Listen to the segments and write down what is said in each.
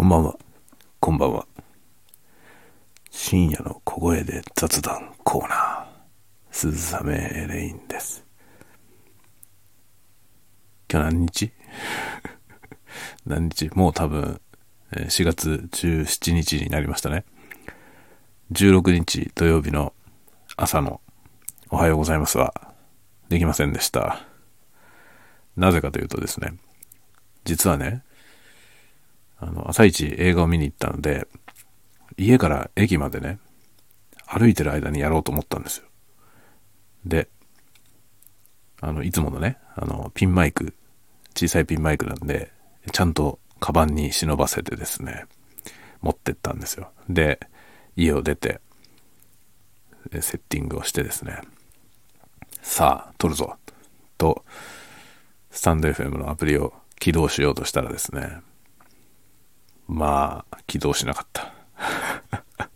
こんばんは。こんばんは。深夜の小声で雑談コーナー。鈴雨エレインです。今日何日？何日？もう多分、4月17日になりましたね。16日土曜日の朝のおはようございますはできませんでした。なぜかというとですね、実はね、あの、朝一映画を見に行ったので、家から駅までね、歩いてる間にやろうと思ったんですよ。で、あの、いつものね、あの、ピンマイク、小さいピンマイクなんで、ちゃんとカバンに忍ばせてですね、持ってったんですよ。で、家を出て、セッティングをしてですね、さあ、撮るぞ、と、スタンド FM のアプリを起動しようとしたらですね、まあ、起動しなかった。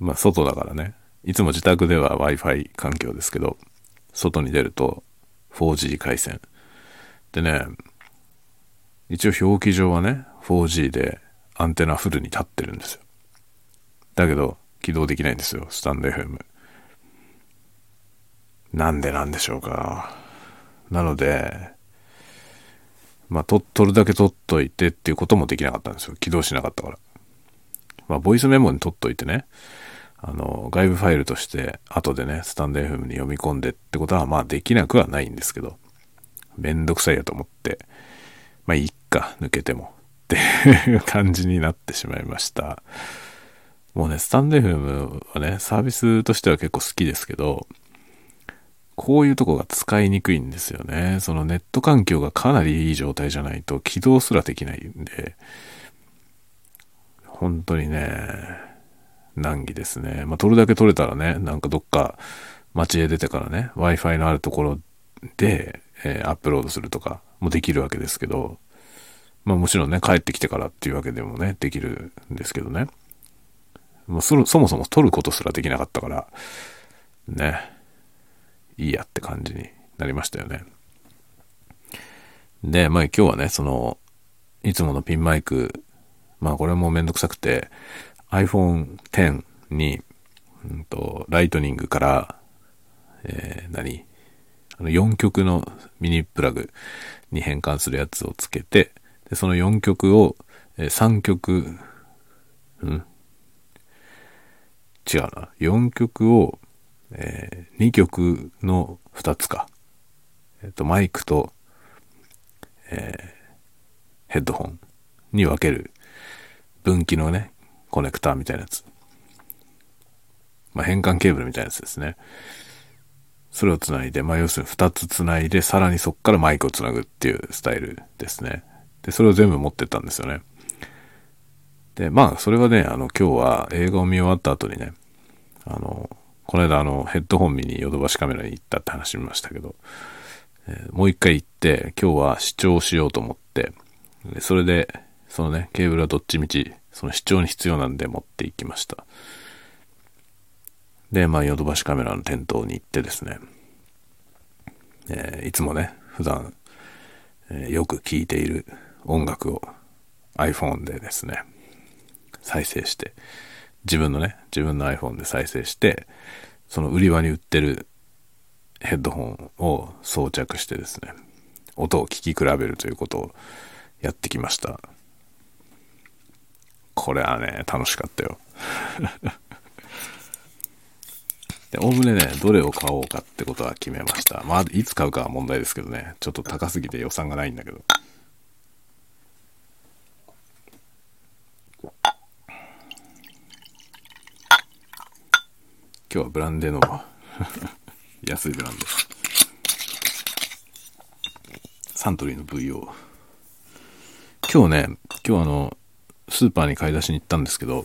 まあ、外だからね。いつも自宅では Wi-Fi 環境ですけど、外に出ると 4G 回線。でね、一応表記上はね、4G でアンテナフルに立ってるんですよ。だけど、起動できないんですよ、スタンド FM。なんでなんでしょうか。なので、まあ、取るだけ取っといてっていうこともできなかったんですよ。起動しなかったから。まあ、ボイスメモに取っといてね、あの、外部ファイルとして、後でね、スタンド FM に読み込んでってことは、まあ、できなくはないんですけど、めんどくさいやと思って、まあ、いっか、抜けても、っていう感じになってしまいました。もうね、スタンド FM はね、サービスとしては結構好きですけど、こういうとこが使いにくいんですよね。そのネット環境がかなりいい状態じゃないと起動すらできないんで、本当にね、難儀ですね。まあ、撮るだけ撮れたらね、なんかどっか街へ出てからね、Wi-Fi のあるところで、えーアップロードするとかもできるわけですけど、まあもちろんね、帰ってきてからっていうわけでもね、できるんですけどね。もうそそもそも撮ることすらできなかったから、ね、いいやって感じになりましたよね。で、まあ今日はね、その、いつものピンマイク、まあこれもめんどくさくて、iPhone X に、うんと、ライトニングから、えー何あの4曲のミニプラグに変換するやつをつけて、で、その4曲を、えー3曲、うん？違うな。4曲を、え2曲の2つか。えっ、と、マイクと、えーヘッドホンに分ける分岐のね、コネクターみたいなやつ。まあ、変換ケーブルみたいなやつですね。それをつないで、まあ、要するに2つつないで、さらにそこからマイクをつなぐっていうスタイルですね。で、それを全部持ってったんですよね。で、まあ、それはね、あの、今日は映画を見終わった後にね、あの、この間、あの、ヘッドホン見にヨドバシカメラに行ったって話しましたけど、えーもう一回行って、今日は視聴しようと思って、でそれで、そのね、ケーブルはどっちみち、その視聴に必要なんで持って行きました。で、まあ、ヨドバシカメラの店頭に行ってですね、えーいつもね、普段、えーよく聴いている音楽を iPhone でですね、再生して、自分のね、自分の iPhone で再生して、その売り場に売ってるヘッドホンを装着してですね、音を聞き比べるということをやってきました。これはね、楽しかったよ。で、おおむねね、どれを買おうかってことは決めました。まあ、いつ買うかは問題ですけどね、ちょっと高すぎて予算がないんだけど。今日はブランデーの 安いブランデー。サントリーの VO。今日ね、今日あの、スーパーに買い出しに行ったんですけど、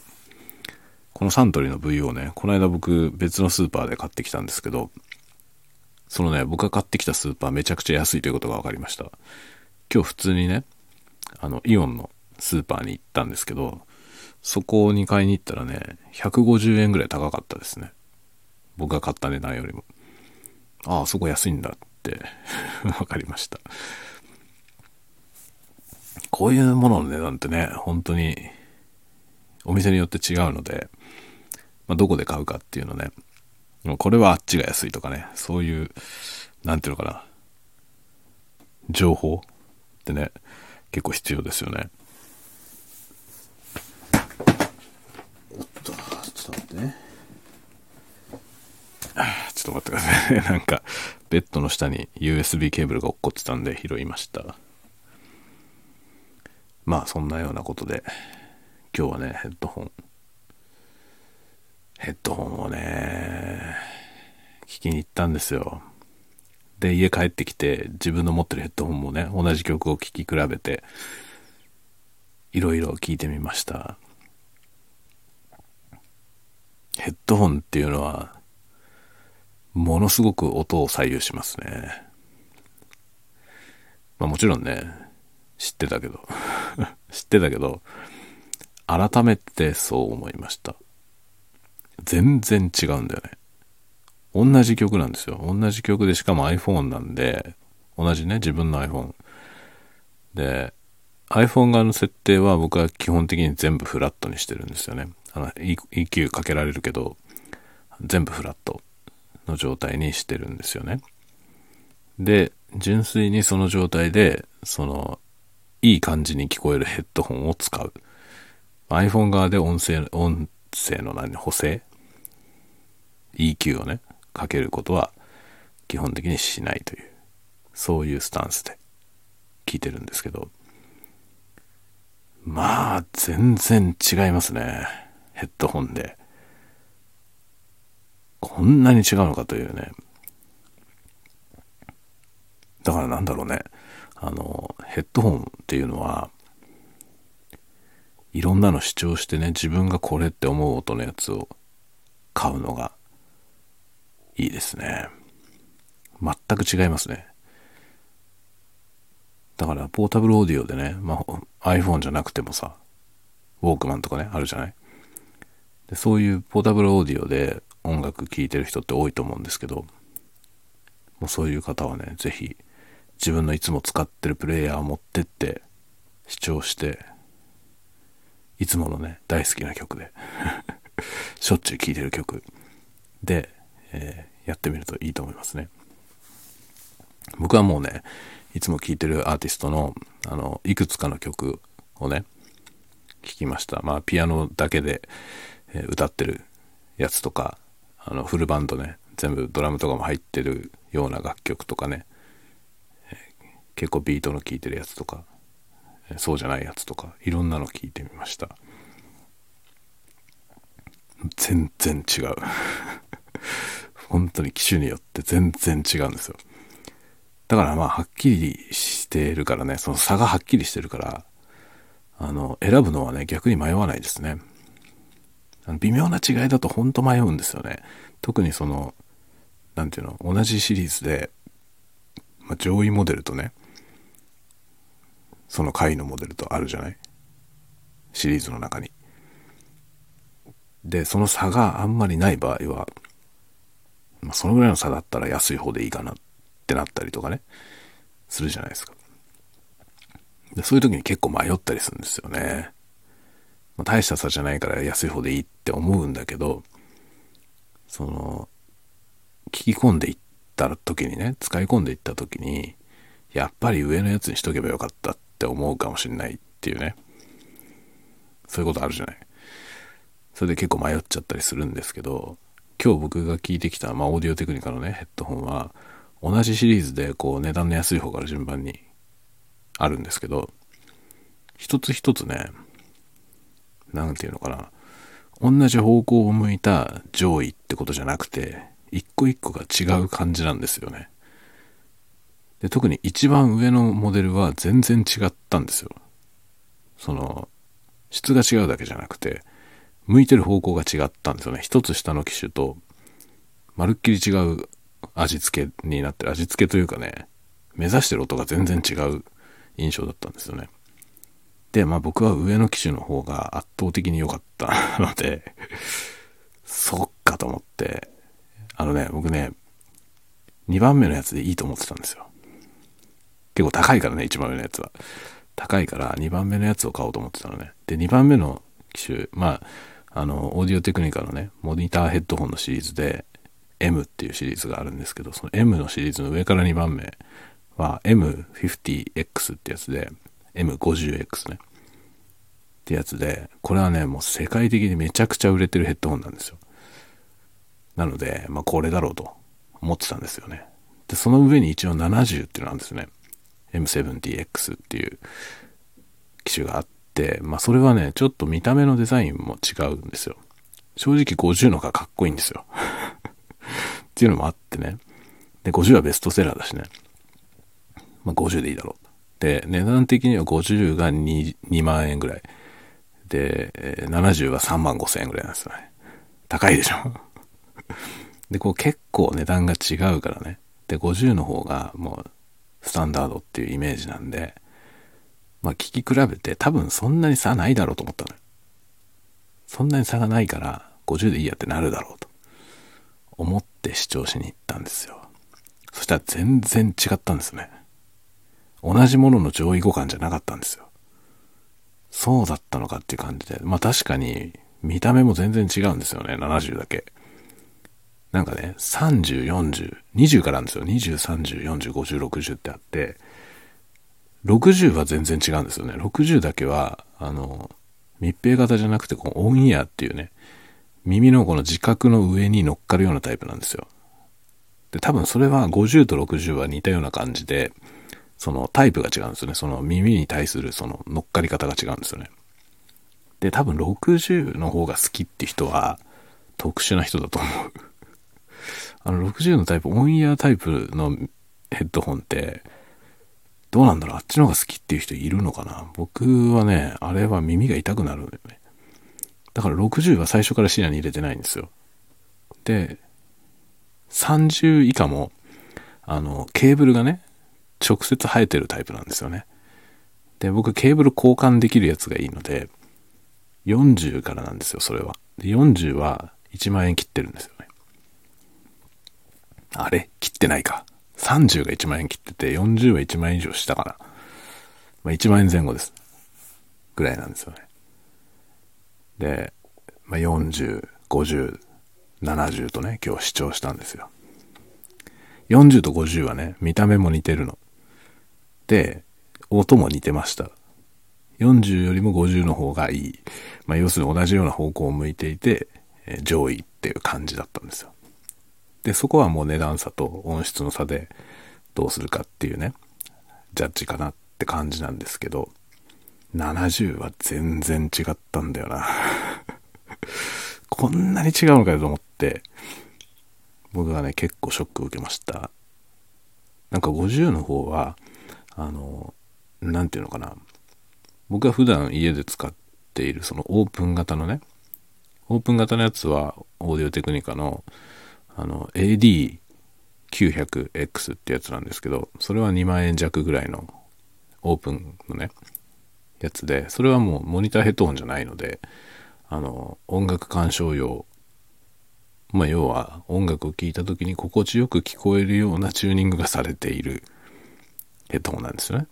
このサントリーの VO ね、この間僕別のスーパーで買ってきたんですけど、そのね、僕が買ってきたスーパーめちゃくちゃ安いということが分かりました。今日普通にね、あの、イオンのスーパーに行ったんですけど、そこに買いに行ったらね、150円ぐらい高かったですね。僕が買った値段よりも。ああ、そこ安いんだって 分かりました。こういうものの値段ってね、本当にお店によって違うので、まあ、どこで買うかっていうのね、もこれはあっちが安いとかね、そういう、なんていうのかな、情報ってね、結構必要ですよね。おっと、ちょっと待ってね。ちょっと待ってくださいね。なんか、ベッドの下に USB ケーブルが落っこってたんで拾いました。まあ、そんなようなことで、今日はね、ヘッドホン。ヘッドホンをね、聞きに行ったんですよ。で、家帰ってきて、自分の持ってるヘッドホンもね、同じ曲を聴き比べて、いろいろ聞いてみました。ヘッドホンっていうのは、ものすごく音を左右しますね。まあもちろんね、知ってたけど 知ってたけど、改めてそう思いました。全然違うんだよね。同じ曲なんですよ。同じ曲で、しかも iPhone なんで、同じね、自分の iPhone。で、iPhone 側の設定は僕は基本的に全部フラットにしてるんですよね。あの、EQ かけられるけど、全部フラットの状態にしてるんですよね。で、純粋にその状態で、その、いい感じに聞こえるヘッドホンを使う。iPhone 側で音声、音声の何、補正 ?EQ をね、かけることは基本的にしないという、そういうスタンスで聞いてるんですけど、まあ、全然違いますね。ヘッドホンで。こんなに違うのかというね。だからなんだろうね。あの、ヘッドホンっていうのは、いろんなの主張してね、自分がこれって思う音のやつを買うのがいいですね。全く違いますね。だから、ポータブルオーディオでね、まあ、iPhone じゃなくてもさ、ウォークマンとかね、あるじゃない？でそういうポータブルオーディオで音楽聴いてる人って多いと思うんですけど、もうそういう方はね、ぜひ自分のいつも使ってるプレイヤーを持ってって視聴していつものね、大好きな曲で しょっちゅう聴いてる曲で、えー、やってみるといいと思いますね。僕はもうね、いつも聴いてるアーティストの、あの、いくつかの曲をね、聴きました。まあ、ピアノだけで、歌ってるやつとか、あの、フルバンドね、全部ドラムとかも入ってるような楽曲とかね、結構ビートの聴いてるやつとか、そうじゃないやつとかいろんなの聞いてみました。全然違う。本当に機種によって全然違うんですよ。だからまあはっきりしてるからねその差がはっきりしてるからあの選ぶのはね逆に迷わないですね。微妙な違いだと本当迷うんですよね特にその何ていうの同じシリーズで、まあ、上位モデルとねその回のモデルとあるじゃない？シリーズの中に。で、その差があんまりない場合は、まあ、そのぐらいの差だったら安い方でいいかなってなったりとかね、するじゃないですか。でそういう時に結構迷ったりするんですよね。まあ、大した差じゃないから安い方でいいって思うんだけど、その、聞き込んでいった時にね、使い込んでいった時に、やっぱり上のやつにしとけばよかったって思うかもしんないっていうね。そういうことあるじゃない。それで結構迷っちゃったりするんですけど、今日僕が聞いてきた、まあ、オーディオテクニカのね、ヘッドホンは、同じシリーズで、こう、値段の安い方から順番にあるんですけど、一つ一つね、なんていうのかな、同じ方向を向いた上位ってことじゃなくて、一個一個が違う感じなんですよね。で、特に一番上のモデルは全然違ったんですよ。その、質が違うだけじゃなくて、向いてる方向が違ったんですよね。一つ下の機種と、まるっきり違う味付けになってる。味付けというかね、目指してる音が全然違う印象だったんですよね。で、まあ僕は上の機種の方が圧倒的に良かったのでそっかと思って、あのね、僕ね、2番目のやつでいいと思ってたんですよ。結構高いからね、一番上のやつは。高いから2番目のやつを買おうと思ってたのね。で、2番目の機種、まあ、あの、オーディオテクニカのね、モニターヘッドホンのシリーズで、M っていうシリーズがあるんですけど、その M のシリーズの上から2番目は M50X ってやつで、M50X ね。ってやつで、これはね、もう世界的にめちゃくちゃ売れてるヘッドホンなんですよ。なので、まあこれだろうと思ってたんですよね。で、その上に一応70っていうのなんですね。M70X っていう機種があって、まあそれはね、ちょっと見た目のデザインも違うんですよ。正直50の方がかっこいいんですよ。っていうのもあってね。で、50はベストセラーだしね。まあ50でいいだろう。で、値段的には50が 2, 2万円ぐらい。で、70は3万5千円ぐらいなんですよね。高いでしょ？で、こう結構値段が違うからね。で、50の方がもうスタンダードっていうイメージなんで、まあ聞き比べて多分そんなに差ないだろうと思ったのよ。そんなに差がないから50でいいやってなるだろうと思って視聴しに行ったんですよ。そしたら全然違ったんですね。同じものの上位互換じゃなかったんですよ。そうだったのかっていう感じで。まあ確かに見た目も全然違うんですよね。70だけ。なんかね、30、40、20からなんですよ。20、30、40、50、60ってあって、60は全然違うんですよね。60だけは、あの、密閉型じゃなくて、このオンイヤーっていうね、耳のこの自覚の上に乗っかるようなタイプなんですよ。で、多分それは50と60は似たような感じで、そのタイプが違うんですよね。その耳に対するその乗っかり方が違うんですよね。で、多分60の方が好きって人は特殊な人だと思う。あの60のタイプ、オンイヤータイプのヘッドホンって、どうなんだろう？あっちの方が好きっていう人いるのかな？僕はね、あれは耳が痛くなるんだよね。だから60は最初から視野に入れてないんですよ。で、30以下も、あの、ケーブルがね、直接生えてるタイプなんですよね。で、僕ケーブル交換できるやつがいいので、40からなんですよ、それは。で、40は1万円切ってるんですよね。あれ？切ってないか。30が1万円切ってて、40は1万円以上したかな。まあ、1万円前後です。ぐらいなんですよね。で、まあ、40、50、70とね、今日視聴したんですよ。40と50はね、見た目も似てるの。で、音も似てました。40よりも50の方がいい。まあ、要するに同じような方向を向いていて、え上位っていう感じだったんですよ。で、そこはもう値段差と音質の差でどうするかっていうね、ジャッジかなって感じなんですけど、70は全然違ったんだよな。こんなに違うのかよと思って、僕はね、結構ショックを受けました。なんか50の方は、あの、なんていうのかな。僕が普段家で使っているそのオープン型のね、オープン型のやつはオーディオテクニカのあの AD900X ってやつなんですけど、それは2万円弱ぐらいのオープンのね、やつで、それはもうモニターヘッドホンじゃないので、あの、音楽鑑賞用、まあ要は音楽を聴いた時に心地よく聞こえるようなチューニングがされているヘッドホンなんですよね。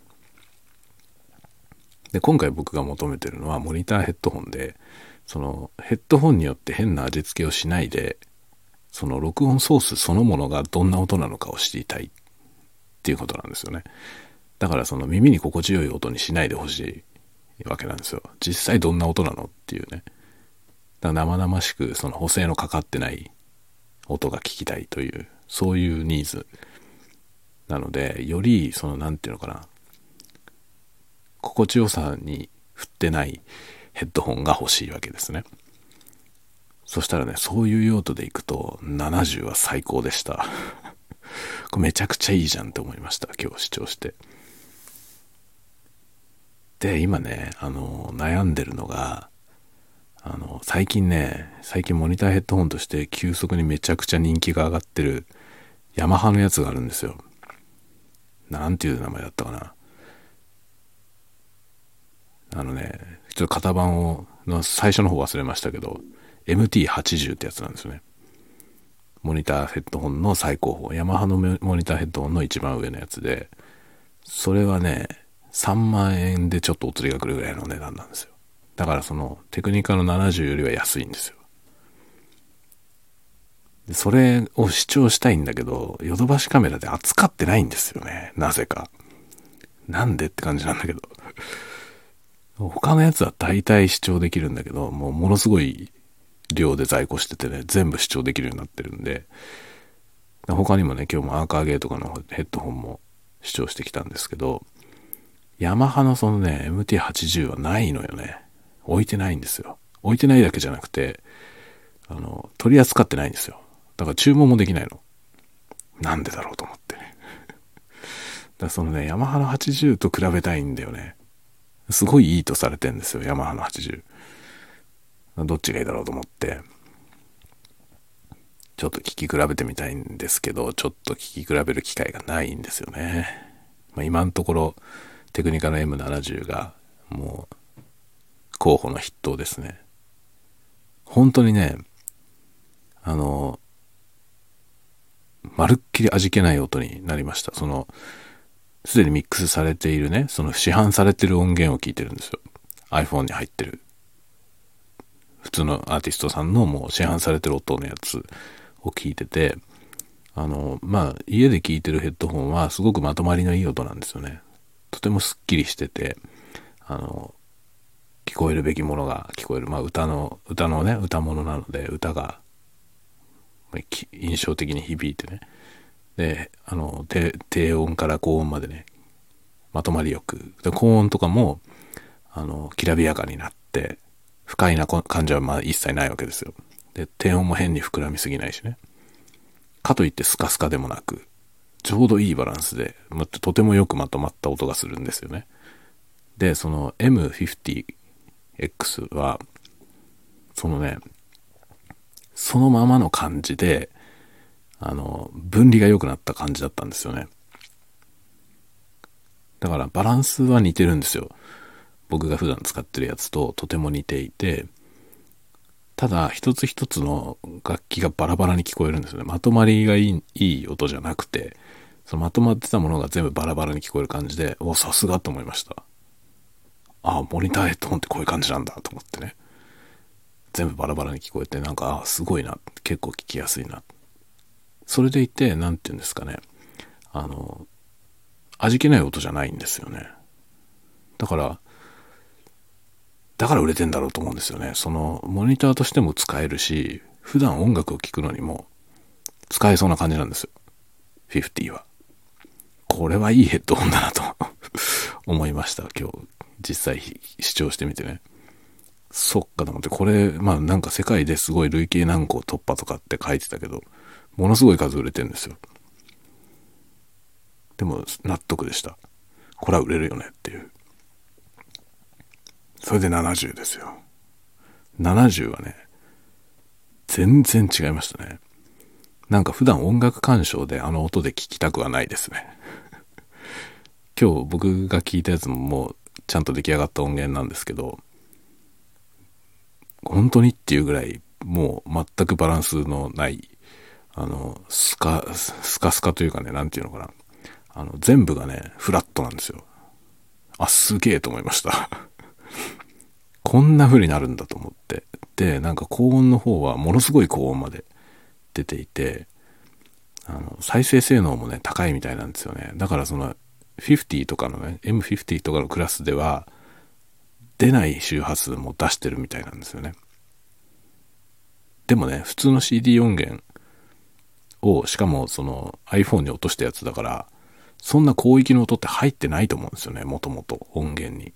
で、今回僕が求めてるのはモニターヘッドホンで、そのヘッドホンによって変な味付けをしないで、その録音ソースそのものがどんな音なのかを知りたいっていうことなんですよね。だからその耳に心地よい音にしないでほしいわけなんですよ。実際どんな音なのっていうね。だから生々しくその補正のかかってない音が聞きたいという、そういうニーズ。なので、よりその何て言うのかな。心地よさに振ってないヘッドホンが欲しいわけですね。そしたらね、そういう用途でいくと70は最高でした。これめちゃくちゃいいじゃんって思いました。今日視聴して。で、今ね、あの、悩んでるのが、あの、最近ね、最近モニターヘッドホンとして急速にめちゃくちゃ人気が上がってるヤマハのやつがあるんですよ。なんていう名前だったかな。あのね、ちょっと型番を、の最初の方忘れましたけど、MT80 ってやつなんですよね。モニターヘッドホンの最高峰。ヤマハのモニターヘッドホンの一番上のやつで、それはね、3万円でちょっとお釣りが来るぐらいの値段なんですよ。だからそのテクニカの70よりは安いんですよ。それを視聴したいんだけど、ヨドバシカメラで扱ってないんですよね。なぜか。なんでって感じなんだけど。他のやつは大体視聴できるんだけど、もうものすごい量で在庫しててね、全部視聴できるようになってるんで、他にもね、今日もアーカーゲーとかのヘッドホンも視聴してきたんですけど、ヤマハのそのね、MT80 はないのよね。置いてないんですよ。置いてないだけじゃなくて、あの、取り扱ってないんですよ。だから注文もできないの。なんでだろうと思ってね。だそのね、ヤマハの80と比べたいんだよね。すごいいいとされてんですよ、ヤマハの80。どっちがいいだろうと思って、ちょっと聞き比べてみたいんですけど、ちょっと聞き比べる機会がないんですよね。まあ、今のところ、テクニカの M70 がもう候補の筆頭ですね。本当にね、あの、まるっきり味気ない音になりました。その、すでにミックスされているね、その市販されてる音源を聞いてるんですよ。iPhone に入ってる。普通のアーティストさんのもう市販されてる音のやつを聞いてて、あの、まあ、家で聞いてるヘッドホンはすごくまとまりのいい音なんですよね。とてもスッキリしてて、あの、聞こえるべきものが聞こえる。まあ、歌の、歌のね、歌物なので、歌が、印象的に響いてね。で、あの、低音から高音までね、まとまりよく。で、高音とかも、あの、きらびやかになって、不快な感じはまあ一切ないわけですよ。で、低音も変に膨らみすぎないしね。かといってスカスカでもなく、ちょうどいいバランスで、とてもよくまとまった音がするんですよね。で、その M50X は、そのね、そのままの感じで、あの、分離が良くなった感じだったんですよね。だからバランスは似てるんですよ。僕が普段使ってるやつととても似ていて、ただ一つ一つの楽器がバラバラに聞こえるんですよね。まとまりがいいいい音じゃなくて、そのまとまってたものが全部バラバラに聞こえる感じで、お、さすがと思いました。ああ、モニターヘッドホンってこういう感じなんだと思ってね。全部バラバラに聞こえて、なんか、ああ、すごいな。結構聞きやすいな。それでいて、何て言うんですかね。あの、味気ない音じゃないんですよね。だから、だから売れてんだろうと思うんですよね。その、モニターとしても使えるし、普段音楽を聴くのにも使えそうな感じなんですよ。50は。これはいいヘッドホンだなと思いました。今日、実際視聴してみてね。そっかと思って、これ、まあなんか世界ですごい累計何個突破とかって書いてたけど、ものすごい数売れてるんですよ。でも納得でした。これは売れるよねっていう。それで70ですよ。70はね、全然違いましたね。なんか普段音楽鑑賞であの音で聞きたくはないですね。今日僕が聞いたやつももうちゃんと出来上がった音源なんですけど、本当にっていうぐらいもう全くバランスのない、あの、スカ、スカスカというかね、なんていうのかな。あの、全部がね、フラットなんですよ。あ、すげえと思いました こんな風になるんだと思って。で、なんか高音の方はものすごい高音まで出ていて、あの、再生性能もね、高いみたいなんですよね。だからその、50とかのね、M50 とかのクラスでは、出ない周波数も出してるみたいなんですよね。でもね、普通の CD 音源を、しかもその iPhone に落としたやつだから、そんな広域の音って入ってないと思うんですよね、もともと音源に。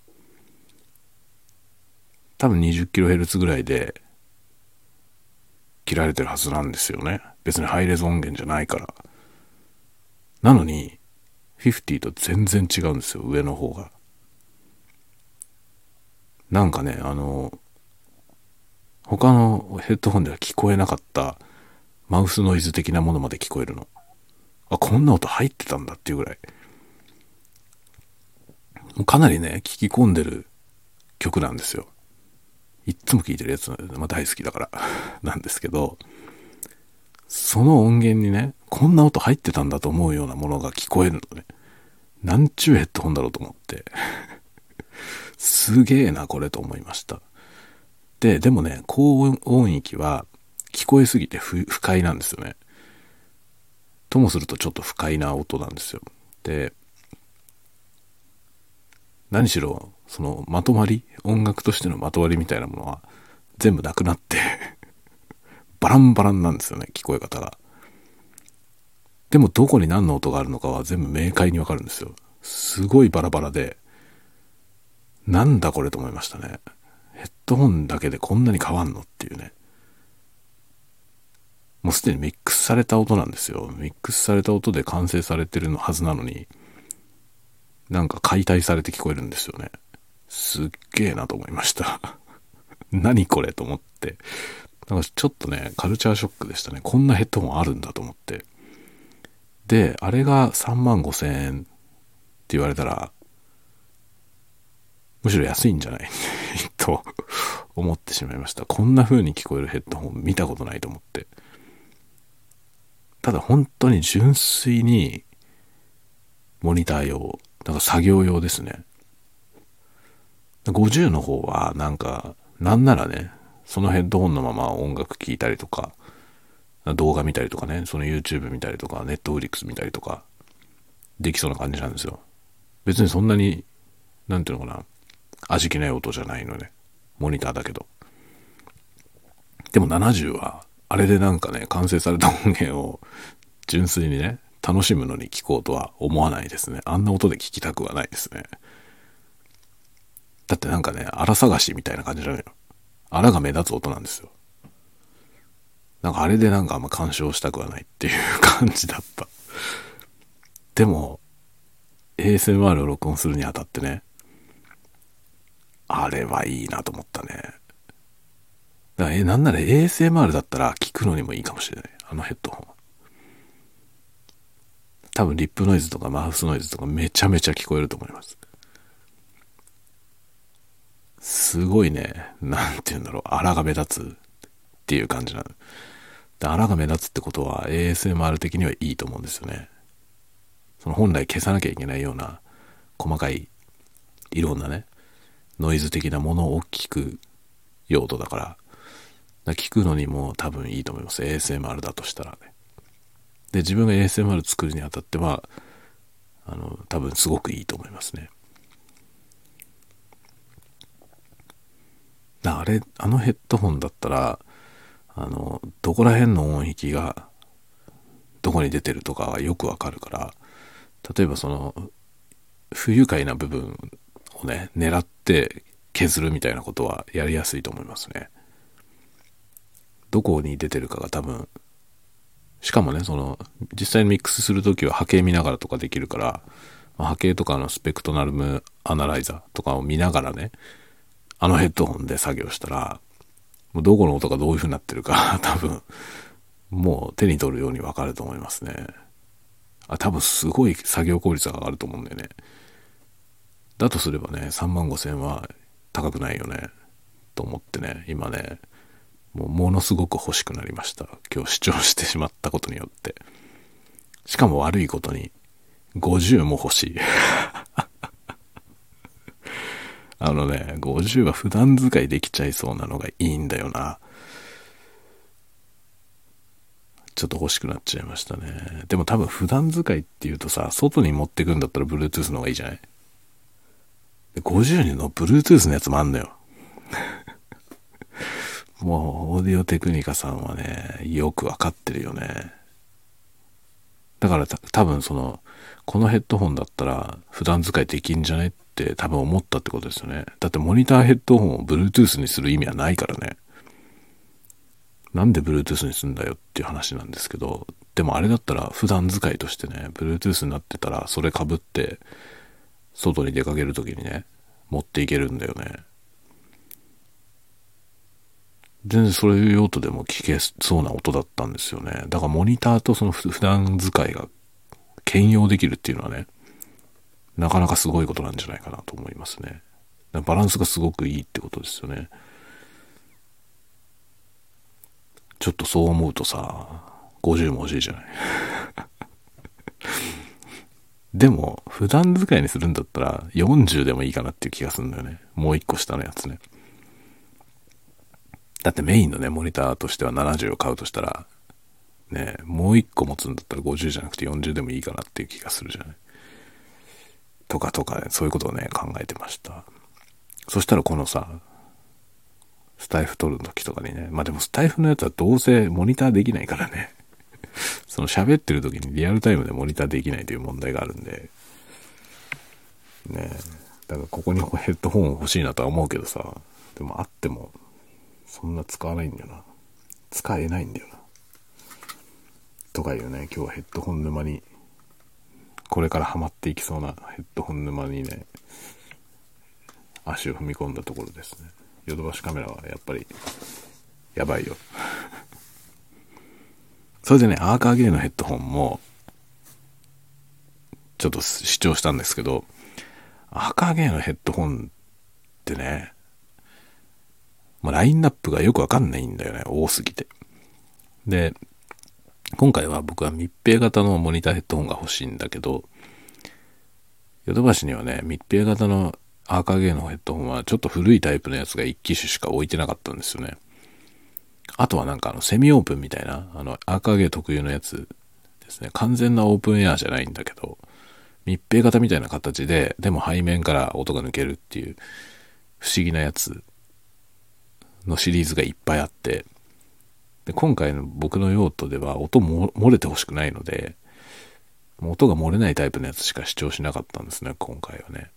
多分 20kHz ぐらいで切られてるはずなんですよね。別にハイレゾ音源じゃないから。なのに、50と全然違うんですよ、上の方が。なんかね、あの、他のヘッドホンでは聞こえなかったマウスノイズ的なものまで聞こえるの。あ、こんな音入ってたんだっていうぐらい。かなりね、聞き込んでる曲なんですよ。いっつも聴いてるやつ、まあ、大好きだから なんですけど、その音源にね、こんな音入ってたんだと思うようなものが聞こえるのね。なんちゅうヘッドホンだろうと思って。すげえな、これと思いました。で、でもね、高音域は聞こえすぎて不快なんですよね。ともするとちょっと不快な音なんですよ。で、何しろ、そのまとまり、音楽としてのまとまりみたいなものは全部なくなって バランバランなんですよね、聞こえ方が。でもどこに何の音があるのかは全部明快にわかるんですよ。すごいバラバラで、なんだこれと思いましたね。ヘッドホンだけでこんなに変わんのっていうね。もうすでにミックスされた音なんですよ。ミックスされた音で完成されてるのはずなのに、なんか解体されて聞こえるんですよね。すっげえなと思いました。何これと思って。なんかちょっとね、カルチャーショックでしたね。こんなヘッドホンあるんだと思って。で、あれが3万5千円って言われたら、むしろ安いんじゃない？と思ってしまいました。こんな風に聞こえるヘッドホン見たことないと思って。ただ本当に純粋にモニター用、だから作業用ですね。50の方はなんか、なんならね、そのヘッドホンのまま音楽聴いたりとか、動画見たりとかね、その YouTube 見たりとか、Netflix 見たりとか、できそうな感じなんですよ。別にそんなに、なんていうのかな、味気ない音じゃないのね。モニターだけど。でも70は、あれでなんかね、完成された音源を純粋にね、楽しむのに聞こうとは思わないですね。あんな音で聞きたくはないですね。だってなんかね、荒探しみたいな感じじゃないのよ。荒が目立つ音なんですよ。なんかあれでなんかあんま干渉したくはないっていう感じだった。でも、ASMR を録音するにあたってね、あれはいいなと思ったね。だからえ、なんなら ASMR だったら聞くのにもいいかもしれない。あのヘッドホン。多分リップノイズとかマウスノイズとかめちゃめちゃ聞こえると思います。すごいね、なんて言うんだろう、荒が目立つっていう感じなの。で、荒が目立つってことは ASMR 的にはいいと思うんですよね。その本来消さなきゃいけないような細かいいろんなね、ノイズ的なものを聞く用途だから、から聞くのにも多分いいと思います。ASMR だとしたらね。で、自分が ASMR 作るにあたっては、あの、多分すごくいいと思いますね。あれ、あのヘッドホンだったら、あの、どこら辺の音域が、どこに出てるとかはよくわかるから、例えばその、不愉快な部分をね、狙って削るみたいなことはやりやすいと思いますね。どこに出てるかが多分、しかもね、その、実際にミックスするときは波形見ながらとかできるから、まあ、波形とかのスペクトナルムアナライザーとかを見ながらね、あのヘッドホンで作業したら、もうどこの音がどういう風になってるか、多分、もう手に取るようにわかると思いますね。あ、多分すごい作業効率が上がると思うんだよね。だとすればね、3万5千は高くないよね。と思ってね、今ね、もうものすごく欲しくなりました。今日視聴してしまったことによって。しかも悪いことに、50も欲しい。あのね、50は普段使いできちゃいそうなのがいいんだよな。ちょっと欲しくなっちゃいましたね。でも多分普段使いっていうとさ、外に持ってくんだったら Bluetooth の方がいいじゃない？?50 の Bluetooth のやつもあんのよ。もう、オーディオテクニカさんはね、よくわかってるよね。だから多分その、このヘッドホンだったら普段使いできんじゃねって多分思ったってことですよね。だってモニターヘッドホンを Bluetooth にする意味はないからね。なんで Bluetooth にすんだよっていう話なんですけど、でもあれだったら普段使いとしてね、Bluetooth になってたらそれ被って、外に出かけるときにね、持っていけるんだよね。全然そういう用途でも聞けそうな音だったんですよね。だからモニターとその普段使いが兼用できるっていうのはね、なかなかすごいことなんじゃないかなと思いますね。バランスがすごくいいってことですよね。ちょっとそう思うとさ、50も欲しいじゃない。でも、普段使いにするんだったら40でもいいかなっていう気がするんだよね。もう一個下のやつね。だってメインのね、モニターとしては70を買うとしたら、ね、もう一個持つんだったら50じゃなくて40でもいいかなっていう気がするじゃない。とかとかね、そういうことをね、考えてました。そしたらこのさ、スタイフ撮る時とかにね、まあでもスタイフのやつはどうせモニターできないからね。その喋ってる時にリアルタイムでモニターできないという問題があるんで、ねだからここにヘッドホン欲しいなとは思うけどさ、でもあってもそんな使わないんだよな。使えないんだよな。とかいうね、今日はヘッドホン沼に、これからハマっていきそうなヘッドホン沼にね、足を踏み込んだところですね。ヨドバシカメラはやっぱり、やばいよ。それでね、アーカーゲーのヘッドホンも、ちょっと主張したんですけど、アーカーゲーのヘッドホンってね、まあ、ラインナップがよくわかんないんだよね。多すぎて。で、今回は僕は密閉型のモニターヘッドホンが欲しいんだけど、ヨドバシにはね、密閉型のアーカーゲーのヘッドホンはちょっと古いタイプのやつが1機種しか置いてなかったんですよね。あとはなんかあのセミオープンみたいな、あのアーカーゲー特有のやつですね。完全なオープンエアじゃないんだけど、密閉型みたいな形で、でも背面から音が抜けるっていう不思議なやつのシリーズがいっぱいあって、で今回の僕の用途では音も漏れてほしくないので、音が漏れないタイプのやつしか視聴しなかったんですね、今回はね。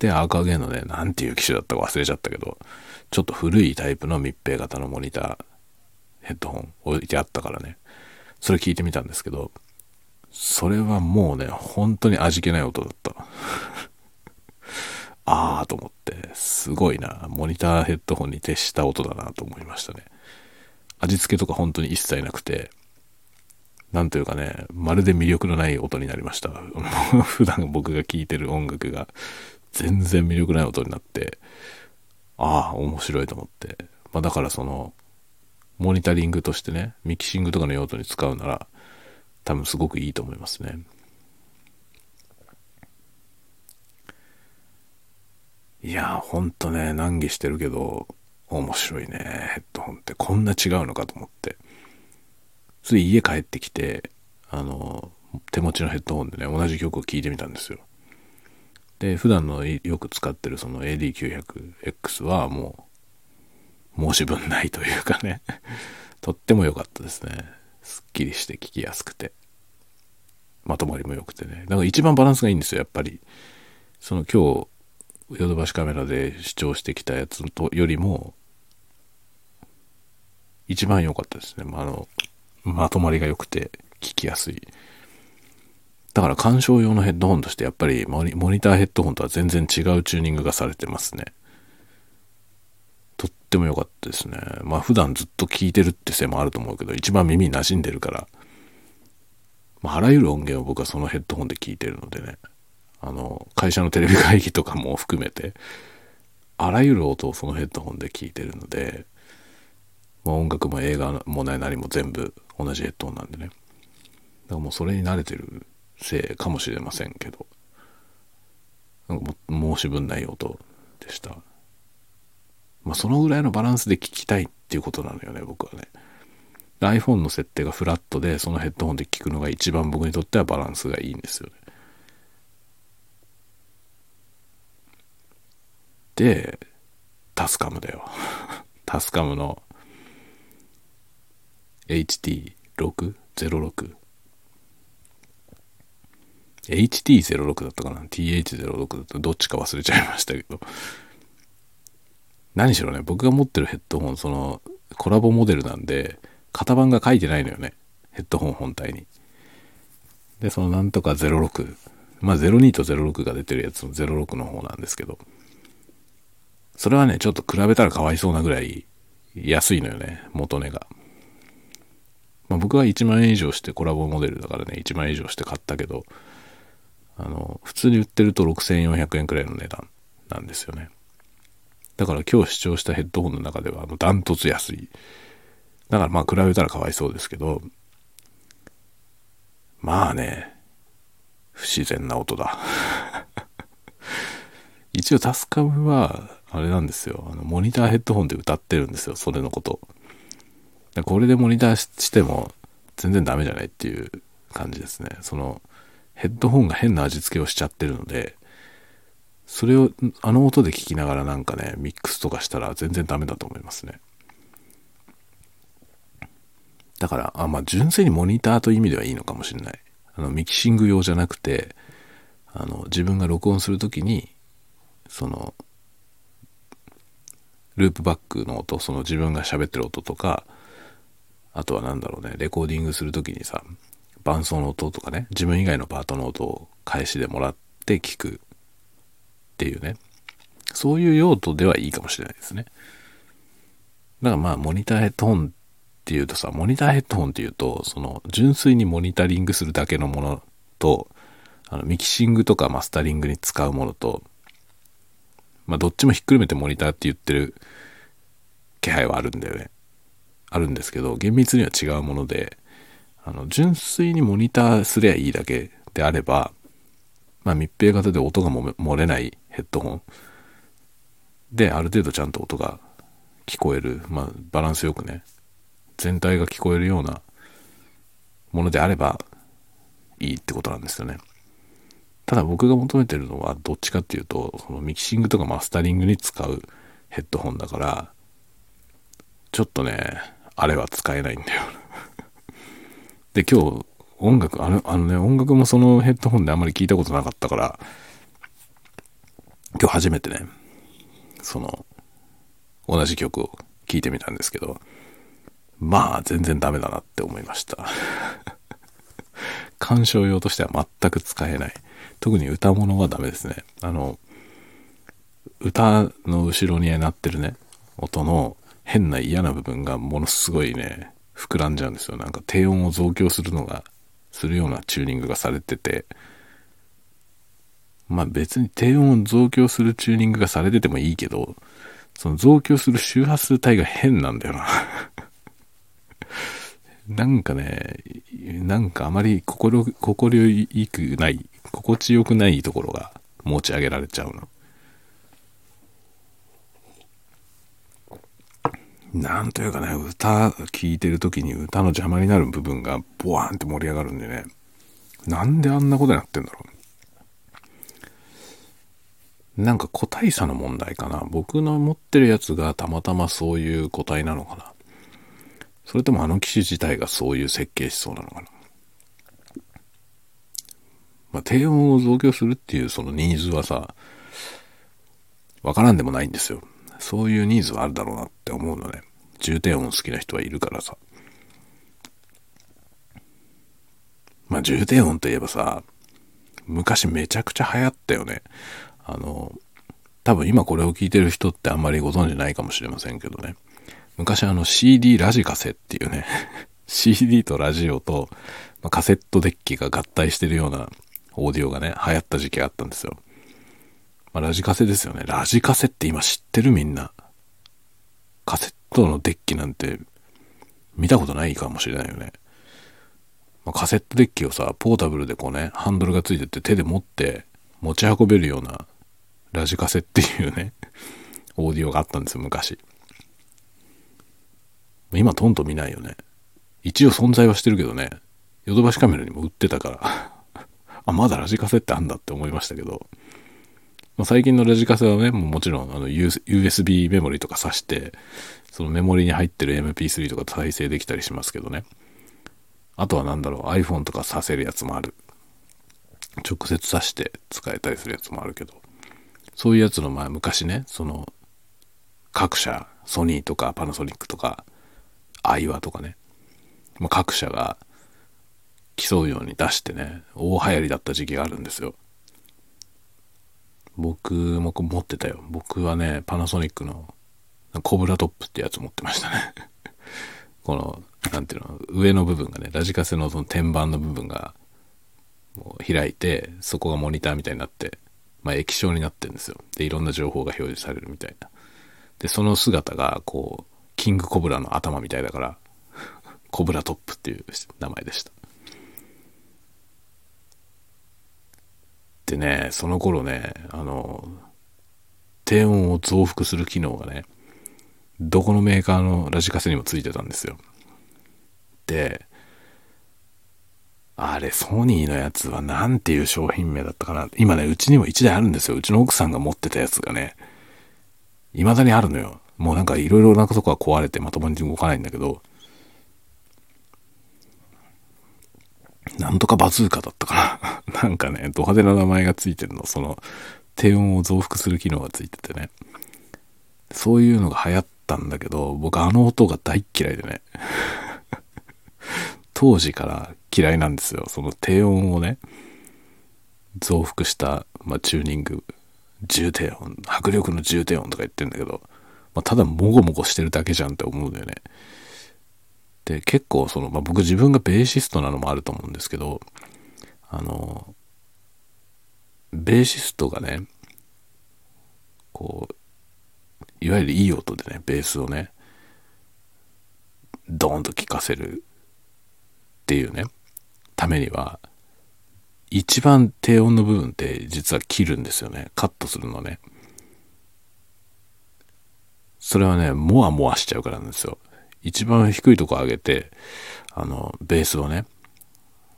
で、アーカーゲーのね、なんていう機種だったか忘れちゃったけど、ちょっと古いタイプの密閉型のモニター、ヘッドホン置いてあったからね、それ聞いてみたんですけど、それはもうね、本当に味気ない音だった。あーと思って、すごいな。モニターヘッドホンに徹した音だなと思いましたね。味付けとか本当に一切なくて、なんというかね、まるで魅力のない音になりました。普段僕が聴いてる音楽が全然魅力ない音になって、ああ、面白いと思って。まあだからその、モニタリングとしてね、ミキシングとかの用途に使うなら、多分すごくいいと思いますね。いやほんとね、難儀してるけど、面白いね、ヘッドホンって。こんな違うのかと思って。つい家帰ってきて、あの、手持ちのヘッドホンでね、同じ曲を聴いてみたんですよ。で、普段のよく使ってるその AD900X はもう、申し分ないというかね とっても良かったですね。すっきりして聞きやすくて。まとまりも良くてね。だから一番バランスがいいんですよ、やっぱり。その今日、ヨドバシカメラで視聴してきたやつとよりも、一番良かったですね。まあ、あの、まとまりが良くて聞きやすい。だから鑑賞用のヘッドホンとしてやっぱりモニターヘッドホンとは全然違うチューニングがされてますね。とっても良かったですね。まあ普段ずっと聞いてるってせいもあると思うけど、一番耳馴染んでるから、まあ、あらゆる音源を僕はそのヘッドホンで聞いてるのでね。あの、会社のテレビ会議とかも含めて、あらゆる音をそのヘッドホンで聞いてるので、まあ、音楽も映画もね、何も全部同じヘッドホンなんでね。だからもうそれに慣れてるせいかもしれませんけど、なんか申し分ない音でした。まあそのぐらいのバランスで聞きたいっていうことなのよね、僕はね。iPhone の設定がフラットで、そのヘッドホンで聞くのが一番僕にとってはバランスがいいんですよね。で、タスカムだよ。タスカムの HT606 HT06 だったかな ?TH06 だったどっちか忘れちゃいましたけど。何しろね、僕が持ってるヘッドホン、その、コラボモデルなんで、型番が書いてないのよね。ヘッドホン本体に。で、そのなんとか06。まあ02と06が出てるやつの06の方なんですけど。それはね、ちょっと比べたらかわいそうなぐらい安いのよね、元値が。まあ、僕は1万円以上してコラボモデルだからね、1万円以上して買ったけど、あの、普通に売ってると6400円くらいの値段なんですよね。だから今日視聴したヘッドホンの中では、あの、ダントツ安い。だからまあ比べたらかわいそうですけど、まあね、不自然な音だ。一応タスカムは、あれなんですよ。あの、モニターヘッドホンで歌ってるんですよ。それのこと。これでモニターしても全然ダメじゃないっていう感じですね。その、ヘッドホンが変な味付けをしちゃってるので、それをあの音で聞きながらなんかね、ミックスとかしたら全然ダメだと思いますね。だから、あ、まあ、純粋にモニターという意味ではいいのかもしれない。あの、ミキシング用じゃなくて、あの、自分が録音するときに、その、ループバックの音、その自分が喋ってる音とか、あとは何だろうね、レコーディングするときにさ、伴奏の音とかね、自分以外のパートの音を返しでもらって聞くっていうね、そういう用途ではいいかもしれないですね。だからまあ、モニターヘッドホンっていうとさ、モニターヘッドホンっていうと、その、純粋にモニタリングするだけのものと、あの、ミキシングとかマスタリングに使うものと、まあ、どっちもひっくるめてモニターって言ってる気配はあるんだよね。あるんですけど、厳密には違うもので、あの、純粋にモニターすりゃいいだけであれば、まあ、密閉型で音が漏れないヘッドホンで、ある程度ちゃんと音が聞こえる、まあ、バランスよくね、全体が聞こえるようなものであればいいってことなんですよね。ただ僕が求めてるのはどっちかっていうと、そのミキシングとかマスタリングに使うヘッドホンだから、ちょっとね、あれは使えないんだよな。で、今日音楽、あの、あのね、音楽もそのヘッドホンであんまり聞いたことなかったから、今日初めてね、その、同じ曲を聴いてみたんですけど、まあ全然ダメだなって思いました。鑑賞用としては全く使えない。特に歌物はダメですね。あの、歌の後ろになってるね、音の変な嫌な部分がものすごいね、膨らんじゃうんですよ。なんか低音を増強するのが、するようなチューニングがされてて、まあ別に低音を増強するチューニングがされててもいいけど、その増強する周波数帯が変なんだよな なんかね、なんかあまり心、心よくない、心地よくないところが持ち上げられちゃうの。なんというかね、歌聴いてる時に歌の邪魔になる部分がボワーンって盛り上がるんでね。なんであんなことになってんだろう。なんか個体差の問題かな。僕の持ってるやつがたまたまそういう個体なのかな。それともあの機種自体がそういう設計思想なのかな。まあ、低音を増強するっていうそのニーズはさ、わからんでもないんですよ。そういうニーズはあるだろうなって思うのね。重低音好きな人はいるからさ。まあ重低音といえばさ、昔めちゃくちゃ流行ったよね。あの、多分今これを聞いてる人ってあんまりご存知ないかもしれませんけどね。昔あの CD ラジカセっていうね CD とラジオと、まあ、カセットデッキが合体してるようなオーディオがね、流行った時期があったんですよ。まあ、ラジカセですよね。ラジカセって今知ってるみんな。カセットのデッキなんて見たことないかもしれないよね。まあ、カセットデッキをさ、ポータブルでこうね、ハンドルがついてて手で持って持ち運べるようなラジカセっていうね、オーディオがあったんですよ、昔。今とんと見ないよね。一応存在はしてるけどね、ヨドバシカメラにも売ってたから あ、まだラジカセってあんだって思いましたけど、まあ、最近のラジカセはね、もちろんあの USB メモリとか挿して、そのメモリに入ってる MP3 とか再生できたりしますけどね。あとは何だろう、iPhone とか挿せるやつもある。直接挿して使えたりするやつもあるけど。そういうやつの前、昔ね、その、各社、ソニーとかパナソニックとか、アイワとかね、まあ、各社が競うように出してね、大流行りだった時期があるんですよ。僕も持ってたよ。僕はね、パナソニックのコブラトップってやつ持ってましたね。この、なんていうの、上の部分がね、ラジカセのその天板の部分が開いて、そこがモニターみたいになって、まあ液晶になってるんですよ。で、いろんな情報が表示されるみたいな。で、その姿が、こう、キングコブラの頭みたいだから、コブラトップっていう名前でした。でね、その頃ね、あの、低音を増幅する機能がね、どこのメーカーのラジカセにもついてたんですよ。で、あれ、ソニーのやつは何ていう商品名だったかな。今ね、うちにも1台あるんですよ。うちの奥さんが持ってたやつがね、未だにあるのよ。もうなんかいろいろなとこは壊れてまともに動かないんだけど、なんとかバズーカだったかな。なんかね、ド派手な名前がついてるの。その、低音を増幅する機能がついててね。そういうのが流行ったんだけど、僕あの音が大嫌いでね。当時から嫌いなんですよ。その低音をね、増幅した、まあ、チューニング、重低音、迫力の重低音とか言ってんだけど、まあ、ただもごもごしてるだけじゃんって思うんだよね。で、結構その、まあ、僕自分がベーシストなのもあると思うんですけど、あの、ベーシストがね、こう、いわゆるいい音でね、ベースをね、ドーンと聴かせるっていうね、ためには、一番低音の部分って実は切るんですよね。カットするのね。それはね、モワモワしちゃうからなんですよ。一番低いとこ上げて、あの、ベースをね、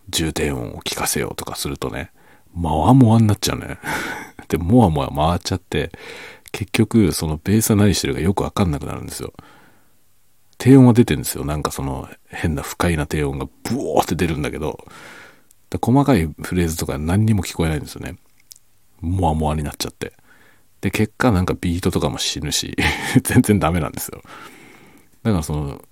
重低音を聞かせようとかするとね、モワモワになっちゃうね。で、モワモワ回っちゃって、結局、そのベースは何してるかよくわかんなくなるんですよ。低音は出てるんですよ。なんかその変な不快な低音がブオーって出るんだけど、だ細かいフレーズとか何にも聞こえないんですよね。モワモワになっちゃって。で、結果なんかビートとかも死ぬし、全然ダメなんですよ。だからその、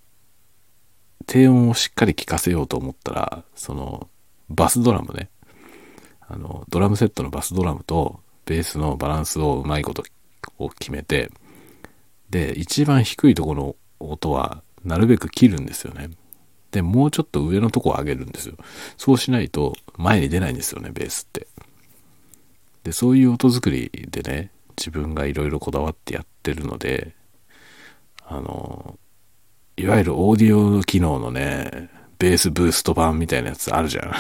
低音をしっかり聞かせようと思ったら、その、バスドラムね。あの、ドラムセットのバスドラムとベースのバランスをうまいことを決めて、で、一番低いところの音はなるべく切るんですよね。で、もうちょっと上のとこを上げるんですよ。そうしないと前に出ないんですよね、ベースって。で、そういう音作りでね、自分がいろいろこだわってやってるので、あの、いわゆるオーディオ機能のね、ベースブースト版みたいなやつあるじゃん。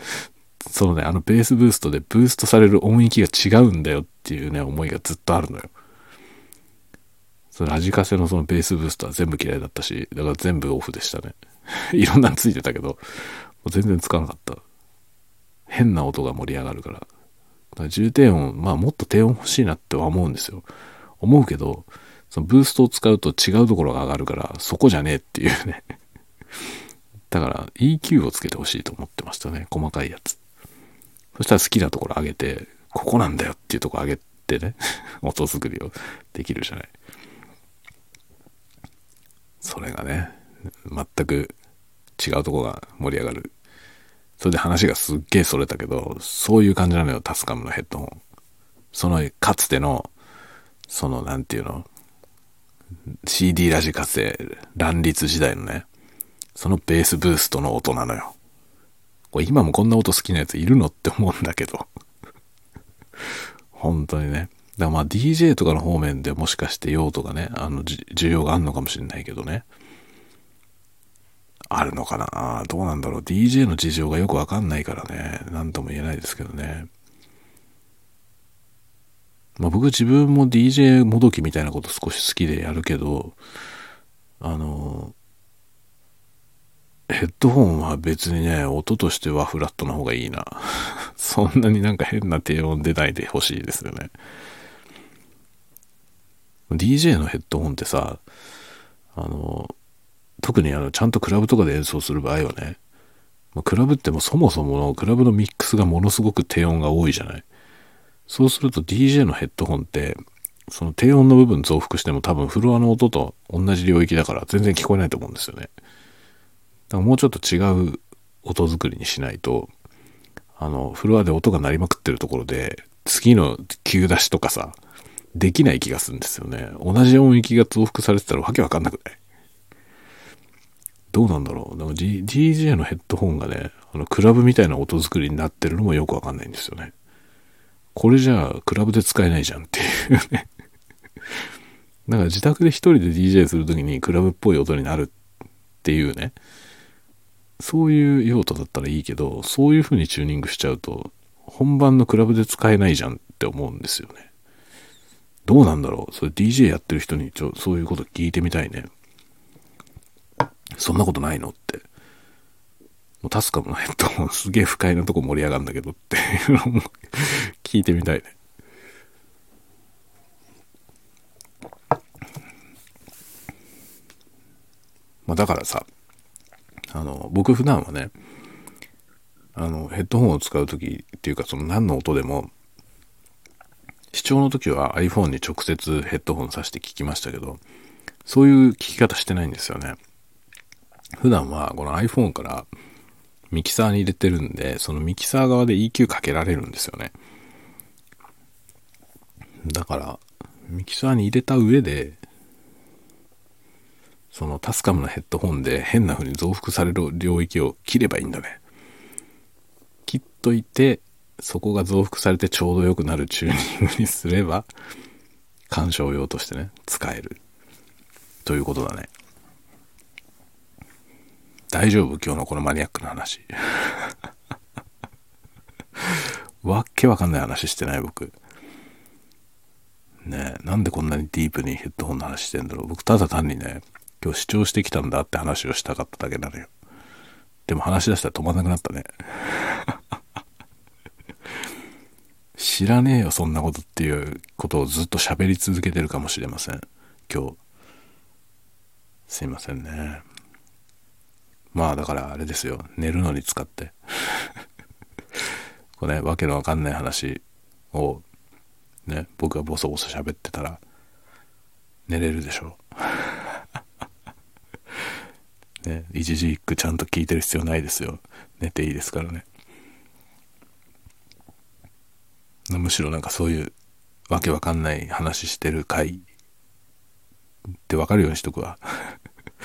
そのね、あのベースブーストでブーストされる音域が違うんだよっていうね、思いがずっとあるのよ。そのラジカセのそのベースブーストは全部嫌いだったし、だから全部オフでしたね。いろんなのついてたけど、もう全然つかなかった。変な音が盛り上がるから。から重低音、まあもっと低音欲しいなっては思うんですよ。思うけど、そのブーストを使うと違うところが上がるから、そこじゃねえっていうね。だから EQ をつけてほしいと思ってましたね。細かいやつ。そしたら好きなところ上げて、ここなんだよっていうとこ上げてね、音作りをできるじゃない。それがね、全く違うとこが盛り上がる。それで話がすっげえそれたけど、そういう感じなのよ、タスカムのヘッドホン。その、かつての、その、なんていうの、CD ラジカセ、乱立時代のね、そのベースブーストの音なのよ。これ今もこんな音好きなやついるのって思うんだけど。本当にね。だからまあ DJ とかの方面でもしかして用途がね、あの、需要があるのかもしれないけどね。あるのかな？どうなんだろう。DJ の事情がよくわかんないからね。何とも言えないですけどね。まあ僕自分も DJ もどきみたいなこと少し好きでやるけど、あの、ヘッドホンは別にね、音としてはフラットな方がいいな。そんなになんか変な低音出ないでほしいですよね。DJ のヘッドホンってさ、あの、特にあの、ちゃんとクラブとかで演奏する場合はね、ま、クラブってもそもそものクラブのミックスがものすごく低音が多いじゃない。そうすると DJ のヘッドホンって、その低音の部分増幅しても多分フロアの音と同じ領域だから全然聞こえないと思うんですよね。だからもうちょっと違う音作りにしないと、あの、フロアで音が鳴りまくってるところで、次の急出しとかさ、できない気がするんですよね。同じ音域が増幅されてたらわけわかんなくない？どうなんだろう。でも、DJ のヘッドホンがね、あの、クラブみたいな音作りになってるのもよくわかんないんですよね。これじゃあ、クラブで使えないじゃんっていうね。だから自宅で一人で DJ するときにクラブっぽい音になるっていうね。そういう用途だったらいいけど、そういう風にチューニングしちゃうと、本番のクラブで使えないじゃんって思うんですよね。どうなんだろう？それ DJ やってる人にちょそういうこと聞いてみたいね。そんなことないのって。もうタスカムのヘッドホンすげえ不快なとこ盛り上がるんだけどっていうのも聞いてみたいね。まあだからさ、あの、僕普段はね、あの、ヘッドホンを使う時っていうか、その何の音でも、視聴の時は iPhone に直接ヘッドホンさして聞きましたけど、そういう聞き方してないんですよね。普段はこの iPhone からミキサーに入れてるんで、そのミキサー側で EQ かけられるんですよね。だから、ミキサーに入れた上で、そのタスカムのヘッドホンで変な風に増幅される領域を切ればいいんだね。切っといて、そこが増幅されてちょうど良くなるチューニングにすれば、鑑賞用としてね、使える。ということだね。大丈夫？今日のこのマニアックな話。わけわかんない話してない僕。ねえ、なんでこんなにディープにヘッドホンの話してんだろう。僕ただ単にね、今日視聴してきたんだって話をしたかっただけなのよ。でも話し出したら止まんなくなったね。知らねえよ、そんなことっていうことをずっと喋り続けてるかもしれません。今日。すいませんね。まあだからあれですよ。寝るのに使って。これね、わけのわかんない話を、ね、僕がボソボソ喋ってたら、寝れるでしょう。ね、一時一句ちゃんと聞いてる必要ないですよ。寝ていいですからね。むしろなんかそういうわけわかんない話してる回ってわかるようにしとくわ。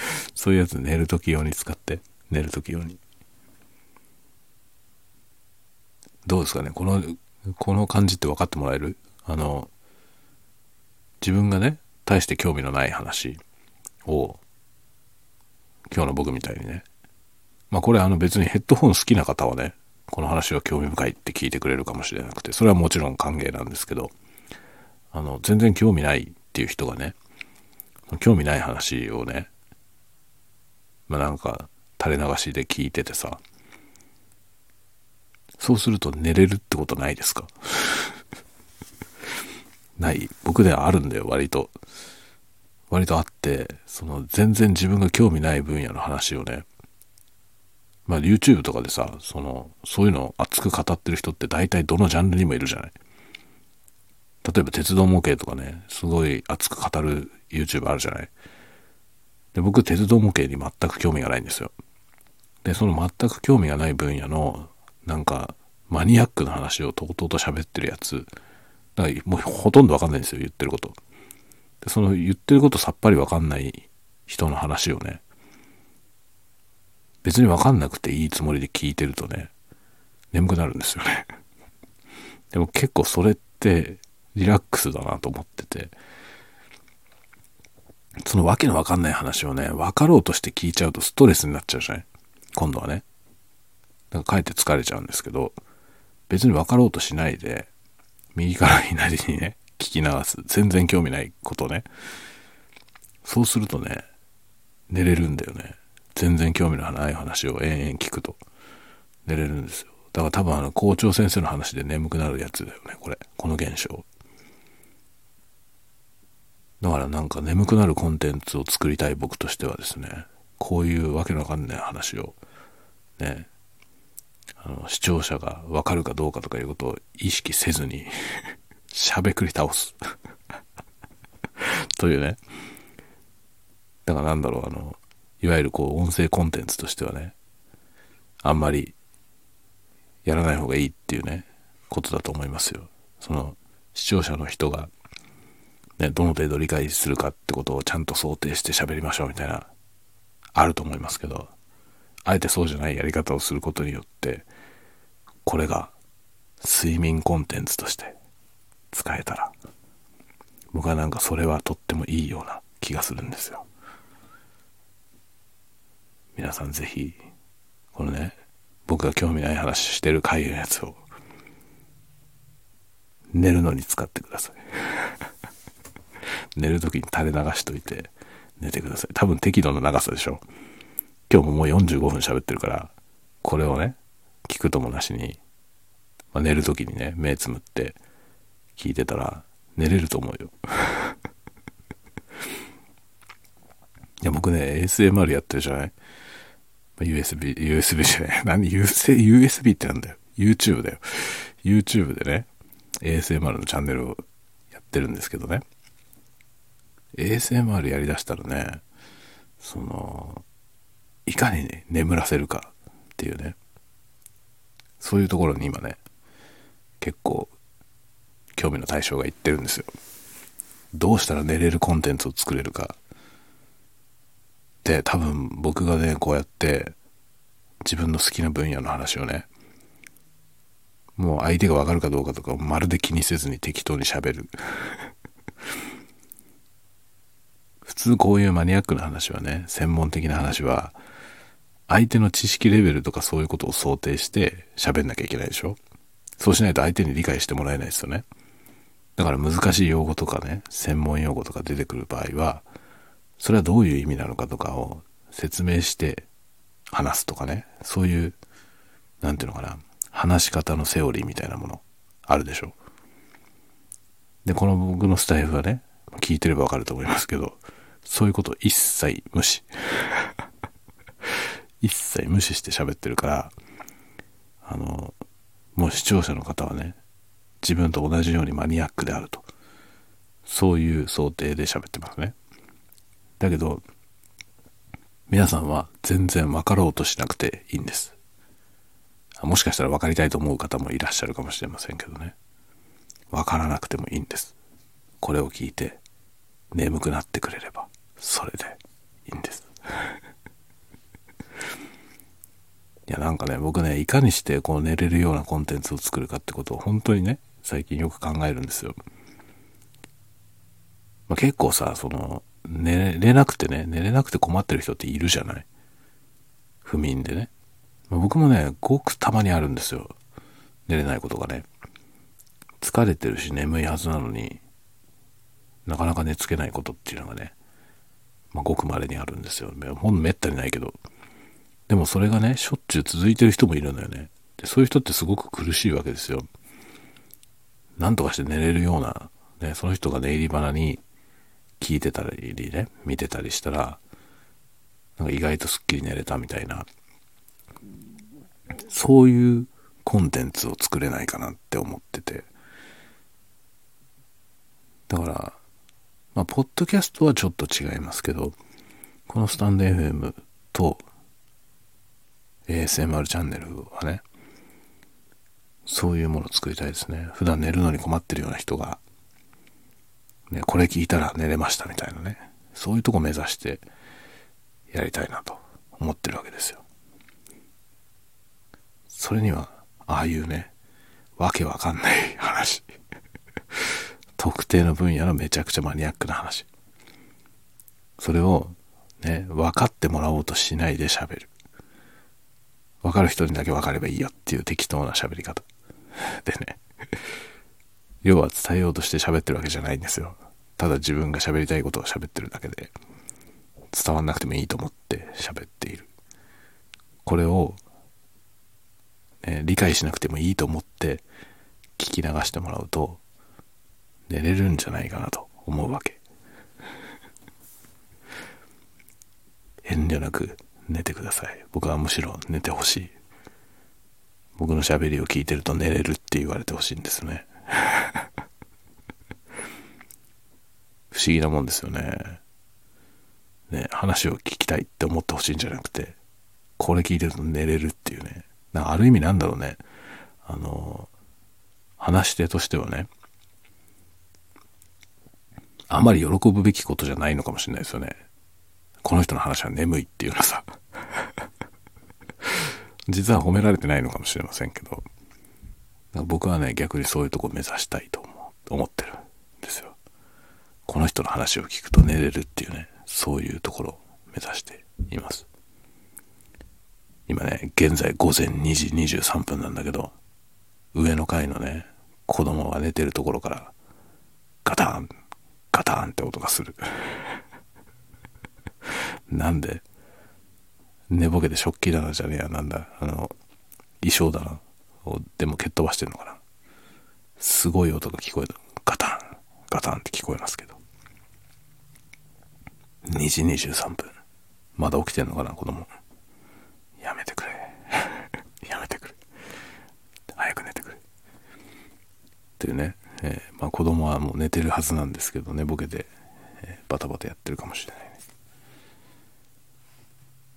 そういうやつ寝るとき用に使って、寝るとき用に。どうですかね？この、この感じって分かってもらえる？あの、自分がね、大して興味のない話を、今日の僕みたいにね。まあこれあの別にヘッドホン好きな方はね、この話は興味深いって聞いてくれるかもしれなくて、それはもちろん歓迎なんですけど、あの、全然興味ないっていう人がね、興味ない話をね、まあなんか垂れ流しで聞いててさ、そうすると寝れるってことないですか？ない僕ではあるんだよ、割と。割とあって、その全然自分が興味ない分野の話をね、まあ YouTube とかでさ、その、そういうのを熱く語ってる人って大体どのジャンルにもいるじゃない。例えば鉄道模型とかね、すごい熱く語る YouTube あるじゃない。で、僕、鉄道模型に全く興味がないんですよ。で、その全く興味がない分野の、なんか、マニアックな話をとうとうと喋ってるやつ、だからもうほとんどわかんないんですよ、言ってること。で、その言ってることさっぱりわかんない人の話をね、別にわかんなくていいつもりで聞いてるとね、眠くなるんですよね。でも結構それってリラックスだなと思ってて、そのわけのわかんない話をね、分かろうとして聞いちゃうとストレスになっちゃうじゃない？今度はね。なんかかえって疲れちゃうんですけど、別に分かろうとしないで、右から左にね、聞き流す。全然興味ないことね。そうするとね、寝れるんだよね。全然興味のない話を延々聞くと寝れるんですよ。だから多分あの校長先生の話で眠くなるやつだよね、これ。この現象。だからなんか眠くなるコンテンツを作りたい僕としてはですね、こういうわけのわかんない話を、ね、あの、視聴者がわかるかどうかとかいうことを意識せずに しゃべくり倒す というね。だからなんだろう、あの、いわゆるこう、音声コンテンツとしてはね、あんまりやらない方がいいっていうね、ことだと思いますよ。その、視聴者の人がね、どの程度理解するかってことをちゃんと想定して喋りましょうみたいな、あると思いますけど、あえてそうじゃないやり方をすることによって、これが睡眠コンテンツとして使えたら、僕はなんかそれはとってもいいような気がするんですよ。皆さんぜひ、このね、僕が興味ない話してる回のやつを寝るのに使ってください。寝る時に垂れ流しといて寝てください。多分適度な長さでしょ。今日ももう45分喋ってるから、これをね、聞くともなしに、まあ、寝る時にね、目つむって聞いてたら寝れると思うよ。いや、僕ね、ASMR やってるじゃない ?USB、USB じゃない。何 ?USB ってなんだよ。YouTube だよ。YouTube でね、ASMR のチャンネルをやってるんですけどね。ASMR やりだしたらね、その、いかにね、眠らせるかっていうね、そういうところに今ね、結構、興味の対象がいってるんですよ。どうしたら寝れるコンテンツを作れるか。で、多分僕がね、こうやって自分の好きな分野の話をね、もう相手がわかるかどうかとかまるで気にせずに適当に喋る。普通こういうマニアックな話はね、専門的な話は、相手の知識レベルとかそういうことを想定して喋んなきゃいけないでしょ？そうしないと相手に理解してもらえないですよね。だから難しい用語とかね、専門用語とか出てくる場合は、それはどういう意味なのかとかを説明して話すとかね、そういう、なんていうのかな、話し方のセオリーみたいなものあるでしょ？で、この僕のスタイフはね、聞いてればわかると思いますけど、そういうこと一切無視。一切無視して喋ってるから、あの、もう視聴者の方はね、自分と同じようにマニアックであると。そういう想定で喋ってますね。だけど、皆さんは全然分かろうとしなくていいんです。もしかしたら分かりたいと思う方もいらっしゃるかもしれませんけどね。分からなくてもいいんです。これを聞いて眠くなってくれればそれでいいんです。いやなんかね僕ねいかにしてこう寝れるようなコンテンツを作るかってことを本当にね最近よく考えるんですよ、まあ、結構さその寝れなくてね寝れなくて困ってる人っているじゃない？不眠でね、まあ、僕もねごくたまにあるんですよ。寝れないことがね。疲れてるし眠いはずなのになかなか寝つけないことっていうのがね、まあ、ごく稀にあるんですよ。ほんめったにないけど。でもそれがね、しょっちゅう続いてる人もいるのよね。でそういう人ってすごく苦しいわけですよ。なんとかして寝れるような、ね、その人が寝入り花に聞いてたりね、見てたりしたら、なんか意外とすっきり寝れたみたいな、そういうコンテンツを作れないかなって思ってて。だから、まあ、ポッドキャストはちょっと違いますけど、このスタンド FM と ASMR チャンネルはね、そういうものを作りたいですね。普段寝るのに困ってるような人が、ね、これ聞いたら寝れましたみたいなね、そういうとこ目指してやりたいなと思ってるわけですよ。それには、ああいうね、わけわかんない話特定の分野のめちゃくちゃマニアックな話。それをね、分かってもらおうとしないで喋る。分かる人にだけ分かればいいよっていう適当な喋り方。でね、要は伝えようとして喋ってるわけじゃないんですよ。ただ自分が喋りたいことを喋ってるだけで、伝わんなくてもいいと思って喋っている。これを、ね、理解しなくてもいいと思って聞き流してもらうと、寝れるんじゃないかなと思うわけ。遠慮なく寝てください。僕はむしろ寝てほしい。僕の喋りを聞いてると寝れるって言われてほしいんですね。不思議なもんですよね。ね、話を聞きたいって思ってほしいんじゃなくて、これ聞いてると寝れるっていうね。ある意味なんだろうね。あの、話し手としてはね、あまり喜ぶべきことじゃないのかもしれないですよね。この人の話は眠いっていうのはさ。実は褒められてないのかもしれませんけど、僕はね、逆にそういうとこ目指したいと思思ってるんですよ。この人の話を聞くと寝れるっていうね、そういうところを目指しています。今ね、現在午前2時23分なんだけど、上の階のね、子供が寝てるところからガタンガタンって音がする。なんで？寝ぼけて食器棚じゃねえやなんだ？あの衣装棚をでも蹴っ飛ばしてんのかな？すごい音が聞こえた。ガタン。ガタンって聞こえますけど。2時23分。まだ起きてんのかな？子供。やめてくれ。やめてくれ。早く寝てくれ。っていうね、えー、まあ子供はもう寝てるはずなんですけど寝ぼけて、えー、バタバタやってるかもしれない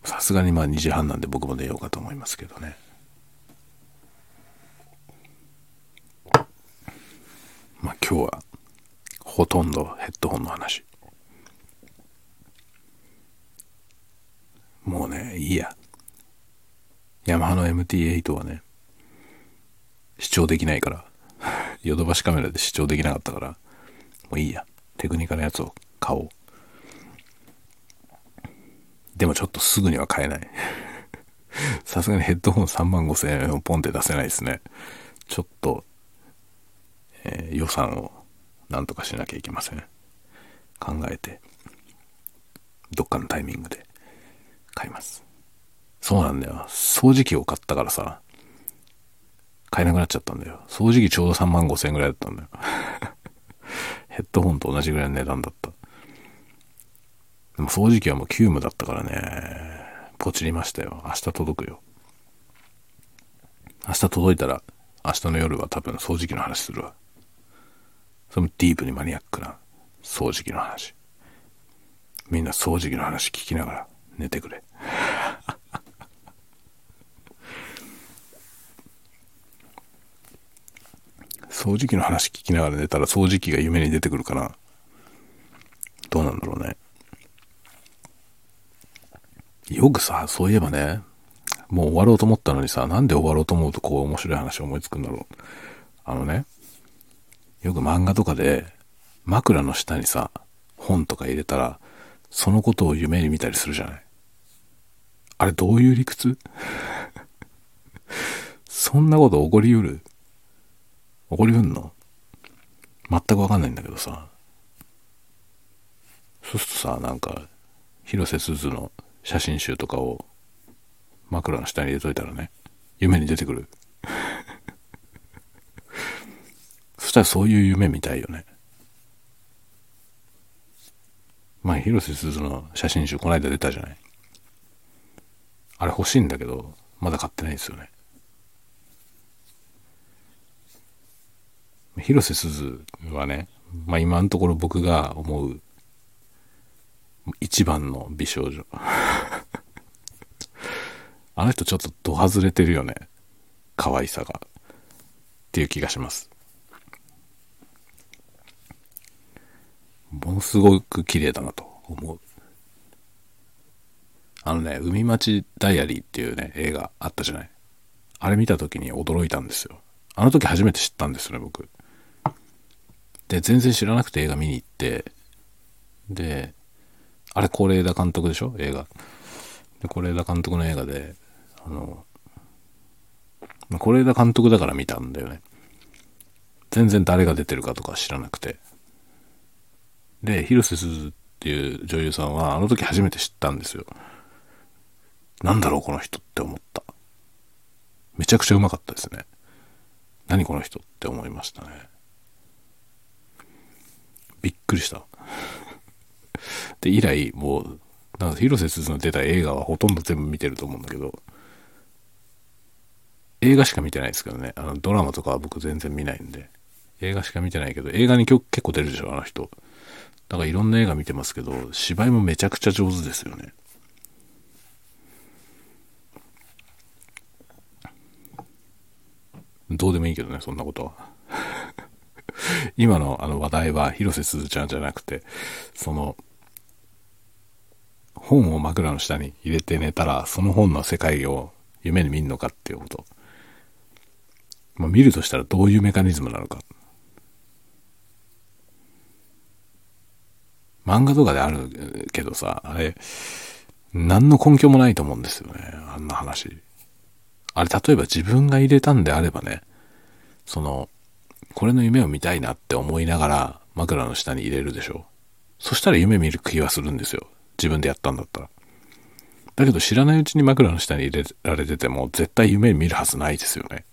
さすがにまあ2時半なんで僕も寝ようかと思いますけどね。まあ今日はほとんどヘッドホンの話。もうねいいや。ヤマハの MT8 はね視聴できないから。ヨドバシカメラで視聴できなかったからもういいや。テクニカのやつを買おう。でもちょっとすぐには買えない。さすがにヘッドホン3万5千円をポンって出せないですね。ちょっと、えー、予算をなんとかしなきゃいけません。考えてどっかのタイミングで買います。そうなんだよ。掃除機を買ったからさ買えなくなっちゃったんだよ。掃除機ちょうど3万5千円ぐらいだったんだよ。ヘッドホンと同じぐらいの値段だった。でも掃除機はもう急務だったからね。ポチりましたよ。明日届くよ。明日届いたら明日の夜は多分掃除機の話するわ。それもディープにマニアックな掃除機の話。みんな掃除機の話聞きながら寝てくれ。掃除機の話聞きながら寝たら掃除機が夢に出てくるかなどうなんだろうね。よくさそういえばねもう終わろうと思ったのにさなんで終わろうと思うとこう面白い話思いつくんだろう。あのねよく漫画とかで枕の下にさ本とか入れたらそのことを夢に見たりするじゃない。あれどういう理屈？そんなこと起こりうる？起こりうんの？全くわかんないんだけどさ。そうするとさなんか広瀬すずの写真集とかを枕の下に入れといたらね夢に出てくる。そしたらそういう夢見たいよね。まあ広瀬すずの写真集この間出たじゃない。あれ欲しいんだけどまだ買ってないですよね。広瀬すずはね、まあ今のところ僕が思う一番の美少女。あの人ちょっとド外れてるよね。可愛さが。っていう気がします。ものすごく綺麗だなと思う。あのね、海町ダイアリーっていうね、映画あったじゃない。あれ見た時に驚いたんですよ。あの時初めて知ったんですよね、僕。で、全然知らなくて映画見に行って、で、あれ、是枝監督でしょ？映画。是枝監督の映画で、あの、是枝監督だから見たんだよね。全然誰が出てるかとか知らなくて。で、広瀬すずっていう女優さんは、あの時初めて知ったんですよ。なんだろう、この人って思った。めちゃくちゃうまかったですね。何この人って思いましたね。びっくりした。で、以来、もう、なんか広瀬すずの出た映画はほとんど全部見てると思うんだけど、映画しか見てないですけどね。あの、ドラマとかは僕全然見ないんで。映画しか見てないけど、映画に結構出るでしょ、あの人。だからいろんな映画見てますけど、芝居もめちゃくちゃ上手ですよね。どうでもいいけどね、そんなことは。今のあの話題は広瀬すずちゃんじゃなくて、その、本を枕の下に入れて寝たら、その本の世界を夢に見んのかっていうこと。まあ、見るとしたらどういうメカニズムなのか。漫画とかであるけどさ、あれ、何の根拠もないと思うんですよね。あんな話。あれ、例えば自分が入れたんであればね、その、これの夢を見たいなって思いながら枕の下に入れるでしょ。そしたら夢見る気はするんですよ。自分でやったんだったら。だけど知らないうちに枕の下に入れられてても絶対夢見るはずないですよね。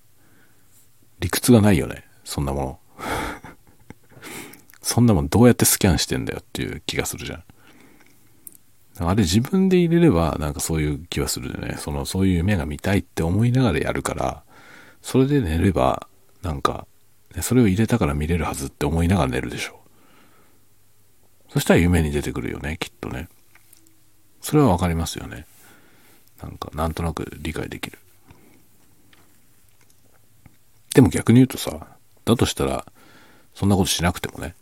理屈がないよね。そんなもの。そんなもんどうやってスキャンしてんだよっていう気がするじゃん。あれ自分で入れればなんかそういう気はするよね。その、そういう夢が見たいって思いながらやるから、それで寝れば、なんか、それを入れたから見れるはずって思いながら寝るでしょ。そしたら夢に出てくるよね、きっとね。それはわかりますよね。なんか、なんとなく理解できる。でも逆に言うとさ、だとしたら、そんなことしなくてもね、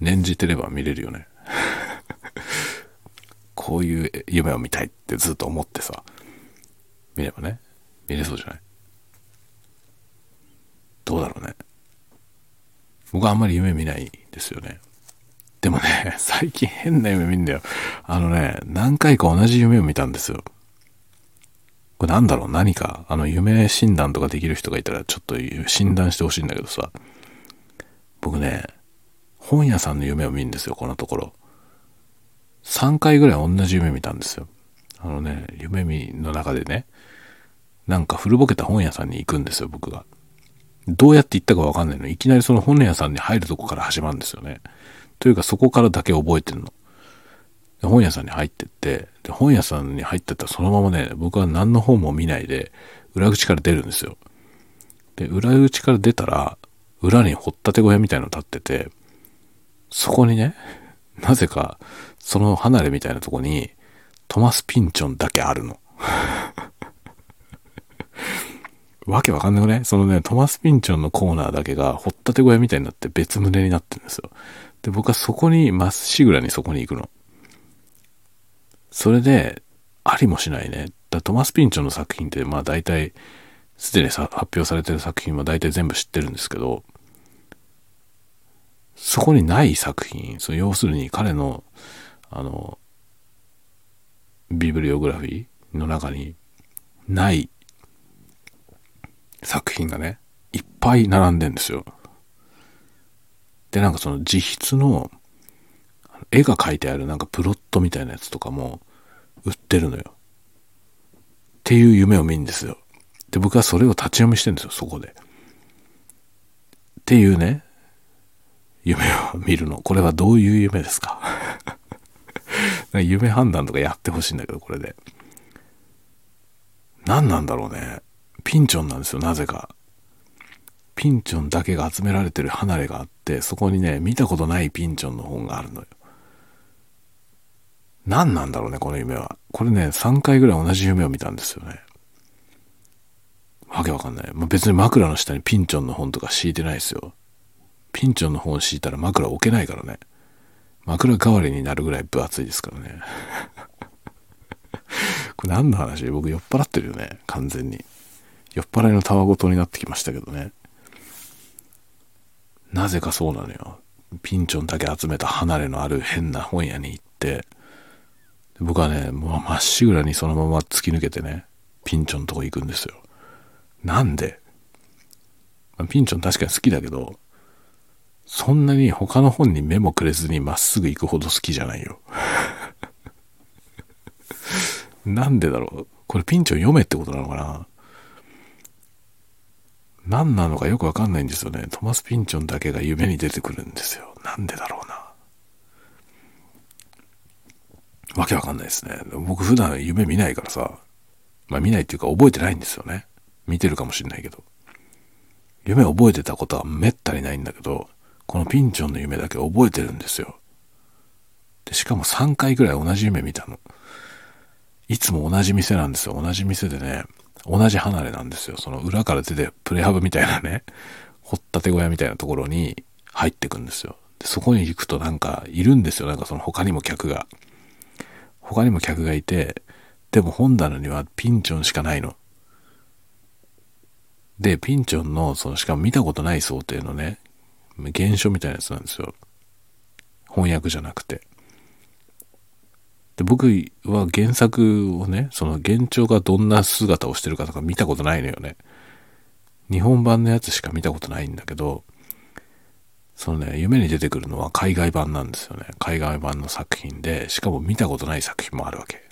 念じてれば見れるよね。こういう夢を見たいってずっと思ってさ、見ればね、見れそうじゃない？どうだろうね。僕はあんまり夢見ないですよね。でもね、最近変な夢見んだよ。あのね、何回か同じ夢を見たんですよ。これなんだろう？何か、あの、夢診断とかできる人がいたらちょっと診断してほしいんだけどさ。僕ね、本屋さんの夢を見るんですよ、このところ。3回ぐらい同じ夢見たんですよ。あのね、夢見の中でね、なんか古ぼけた本屋さんに行くんですよ、僕が。どうやって行ったかわかんないの。いきなりその本屋さんに入るとこから始まるんですよね。というかそこからだけ覚えてるの。本屋さんに入ってって、で本屋さんに入ってったらそのままね、僕は何の本も見ないで、裏口から出るんですよ。で、裏口から出たら、裏に掘ったて小屋みたいの立ってて、そこにね、なぜか、その離れみたいなとこに、トマス・ピンチョンだけあるの。わけわかんなくね？そのね、トマス・ピンチョンのコーナーだけが、掘ったて小屋みたいになって別棟になってるんですよ。で、僕はそこに、まっしぐらにそこに行くの。それで、ありもしないね。だトマス・ピンチョンの作品って、まあ大体、すでに発表されてる作品は大体全部知ってるんですけど、そこにない作品、そ要するに彼の、あの、ビブリオグラフィーの中にない作品がね、いっぱい並んでんですよ。で、なんかその自筆の絵が描いてあるなんかプロットみたいなやつとかも売ってるのよ。っていう夢を見るんですよ。で、僕はそれを立ち読みしてんですよ、そこで。っていうね、夢を見るの。これはどういう夢ですか 夢判断とかやってほしいんだけど、これで。何なんだろうね。ピンチョンなんですよ、なぜか。ピンチョンだけが集められてる離れがあって、そこにね、見たことないピンチョンの本があるのよ。何なんだろうね、この夢は。これね、3回ぐらい同じ夢を見たんですよね。わけわかんない。まあ、別に枕の下にピンチョンの本とか敷いてないですよ。ピンチョンの本敷いたら枕置けないからね。枕代わりになるぐらい分厚いですからね。これ何の話？僕酔っ払ってるよね。完全に。酔っ払いのたわごとになってきましたけどね。なぜかそうなのよ。ピンチョンだけ集めた離れのある変な本屋に行って、僕はね、もうまっしぐらにそのまま突き抜けてね、ピンチョンのとこ行くんですよ。なんで？まピンチョン確かに好きだけど、そんなに他の本に目もくれずにまっすぐ行くほど好きじゃないよ。なんでだろう？これピンチを読めってことなのかな？何なのかよくわかんないんですよね。トマス・ピンチョンだけが夢に出てくるんですよ。なんでだろうな。わけわかんないですね。僕普段夢見ないからさ。まあ見ないっていうか覚えてないんですよね。見てるかもしんないけど。夢覚えてたことはめったにないんだけど、このピンチョンの夢だけ覚えてるんですよ。で、しかも3回ぐらい同じ夢見たの。いつも同じ店なんですよ。同じ店でね、同じ離れなんですよ。その裏から出てプレハブみたいなね、掘ったて小屋みたいなところに入ってくんですよ。で、そこに行くとなんかいるんですよ。なんかその他にも客が。他にも客がいて、でも本棚にはピンチョンしかないの。で、ピンチョンの、そのしかも見たことない想定のね、原書みたいなやつなんですよ。翻訳じゃなくて。で、僕は原作をね、その原著がどんな姿をしてるかとか見たことないのよね。日本版のやつしか見たことないんだけど、そのね、夢に出てくるのは海外版なんですよね。海外版の作品で、しかも見たことない作品もあるわけ。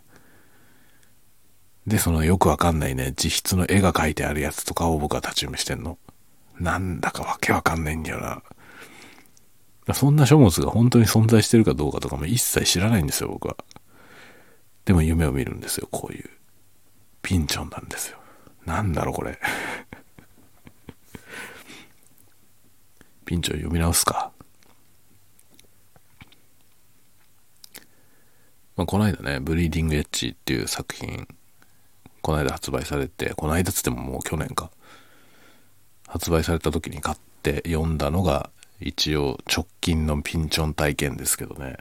で、そのよくわかんないね、自筆の絵が描いてあるやつとかを僕は立ち読みしてんの。なんだかわけわかんないんだよな。そんな書物が本当に存在してるかどうかとかも一切知らないんですよ、僕は。でも夢を見るんですよ、こういう。ピンチョンなんですよ。なんだろう、これ。ピンチョン読み直すか。まあ、この間ね、ブリーディングエッジっていう作品、この間発売されて、この間つってももう去年か。発売された時に買って読んだのが、一応直近のピンチョン体験ですけどね。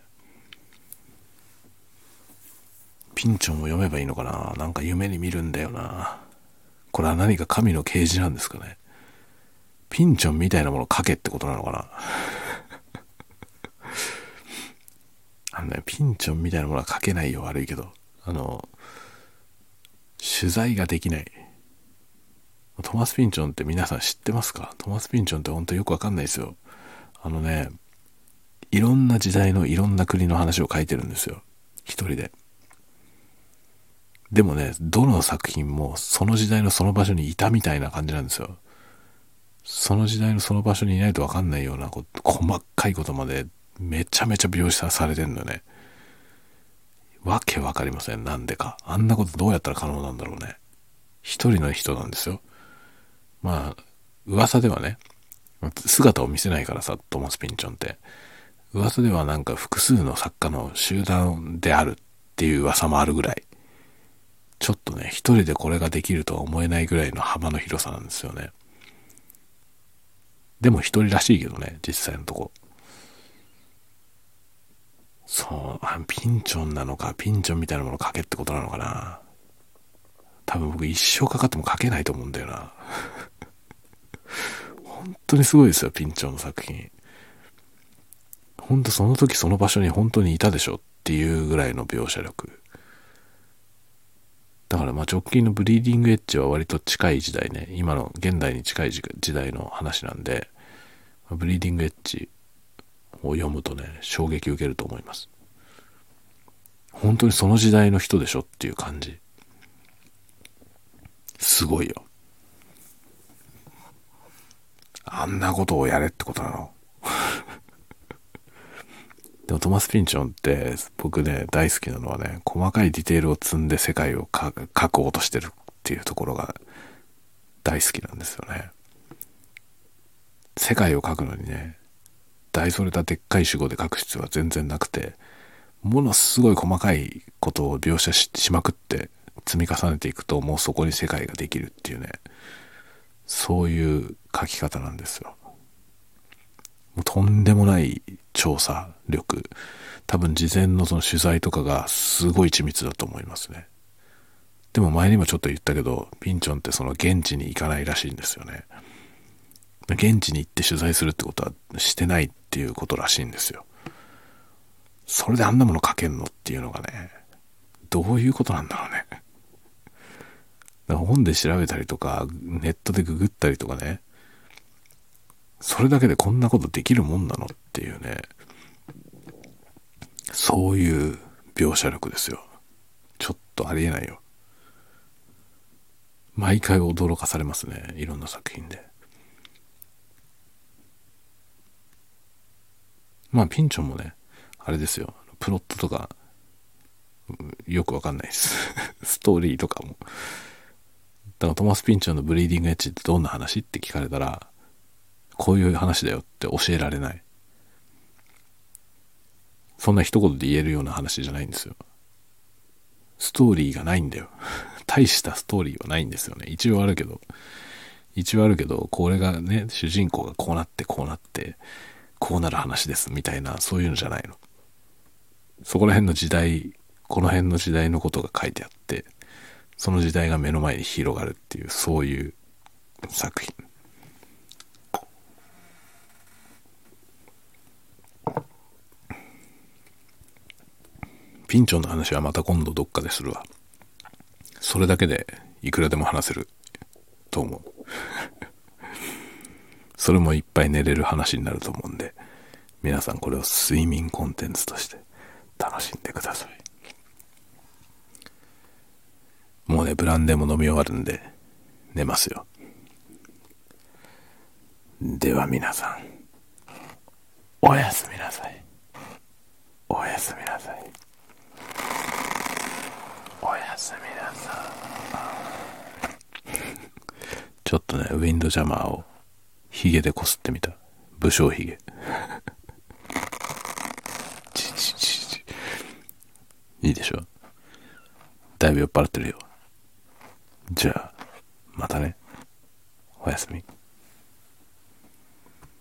ピンチョンを読めばいいのかな？なんか夢に見るんだよな。これは何か神の啓示なんですかね？ピンチョンみたいなものを書けってことなのかな？あのね、ピンチョンみたいなものは書けないよ、悪いけど。あの、取材ができない。トマス・ピンチョンって皆さん知ってますか？トマス・ピンチョンって本当よくわかんないですよ。あのね、いろんな時代のいろんな国の話を書いてるんですよ。一人で。でもね、どの作品もその時代のその場所にいたみたいな感じなんですよ。その時代のその場所にいないとわかんないようなこ細かいことまでめちゃめちゃ描写されてんのね。わけわかりません。なんでか。あんなことどうやったら可能なんだろうね。一人の人なんですよ。まあ、噂ではね、姿を見せないからさ、トマス・ピンチョンって。噂ではなんか複数の作家の集団であるっていう噂もあるぐらい。ちょっとね、一人でこれができるとは思えないぐらいの幅の広さなんですよね。でも一人らしいけどね、実際のとこ。そう、ピンチョンなのか、ピンチョンみたいなもの書けってことなのかな。多分僕一生かかっても書けないと思うんだよな。本当にすごいですよ、ピンチョンの作品。本当その時その場所に本当にいたでしょっていうぐらいの描写力。だからまあ直近のブリーディングエッジは割と近い時代ね、今の現代に近い時代の話なんで、ブリーディングエッジを読むとね、衝撃受けると思います。本当にその時代の人でしょっていう感じ。すごいよ。あんなことをやれってことなの。でもトマス・ピンチョンって僕ね、大好きなのはね、細かいディテールを積んで世界を描こうとしてるっていうところが大好きなんですよね。世界を描くのにね、大それたでっかい主語で書く必要は全然なくて、ものすごい細かいことを描写しまくって積み重ねていくともうそこに世界ができるっていうね、そういう書き方なんですよ。もうとんでもない調査力。多分事前のその取材とかがすごい緻密だと思いますね。でも前にもちょっと言ったけど、ピンチョンってその現地に行かないらしいんですよね。現地に行って取材するってことはしてないっていうことらしいんですよ。それであんなもの書けんのっていうのがね、どういうことなんだろうね。本で調べたりとか、ネットでググったりとかね、それだけでこんなことできるもんなのっていうね、そういう描写力ですよ。ちょっとありえないよ。毎回驚かされますね。いろんな作品で。まあ、ピンチョンもね、あれですよ。プロットとか、よくわかんないです。ストーリーとかも。だからトマス・ピンチョンのブリーディングエッジってどんな話って聞かれたら、こういう話だよって教えられない。そんな一言で言えるような話じゃないんですよ。ストーリーがないんだよ。大したストーリーはないんですよね。一応あるけど、一応あるけど、これがね、主人公がこうなってこうなって、こうなる話ですみたいな、そういうのじゃないの。そこら辺の時代、この辺の時代のことが書いてあって、その時代が目の前に広がるっていう、そういう作品。ピンチョンの話はまた今度どっかでするわ。それだけでいくらでも話せると思う。それもいっぱい寝れる話になると思うんで、皆さんこれを睡眠コンテンツとして楽しんでください。もうね、ブランデーも飲み終わるんで、寝ますよ。では皆さん、おやすみなさい。おやすみなさい。すみなさい。ちょっとね、ウィンドジャマーをヒゲでこすってみた。武将ヒゲ。いいでしょだいぶ酔っ払ってるよ。じゃあ、またね。おやすみ。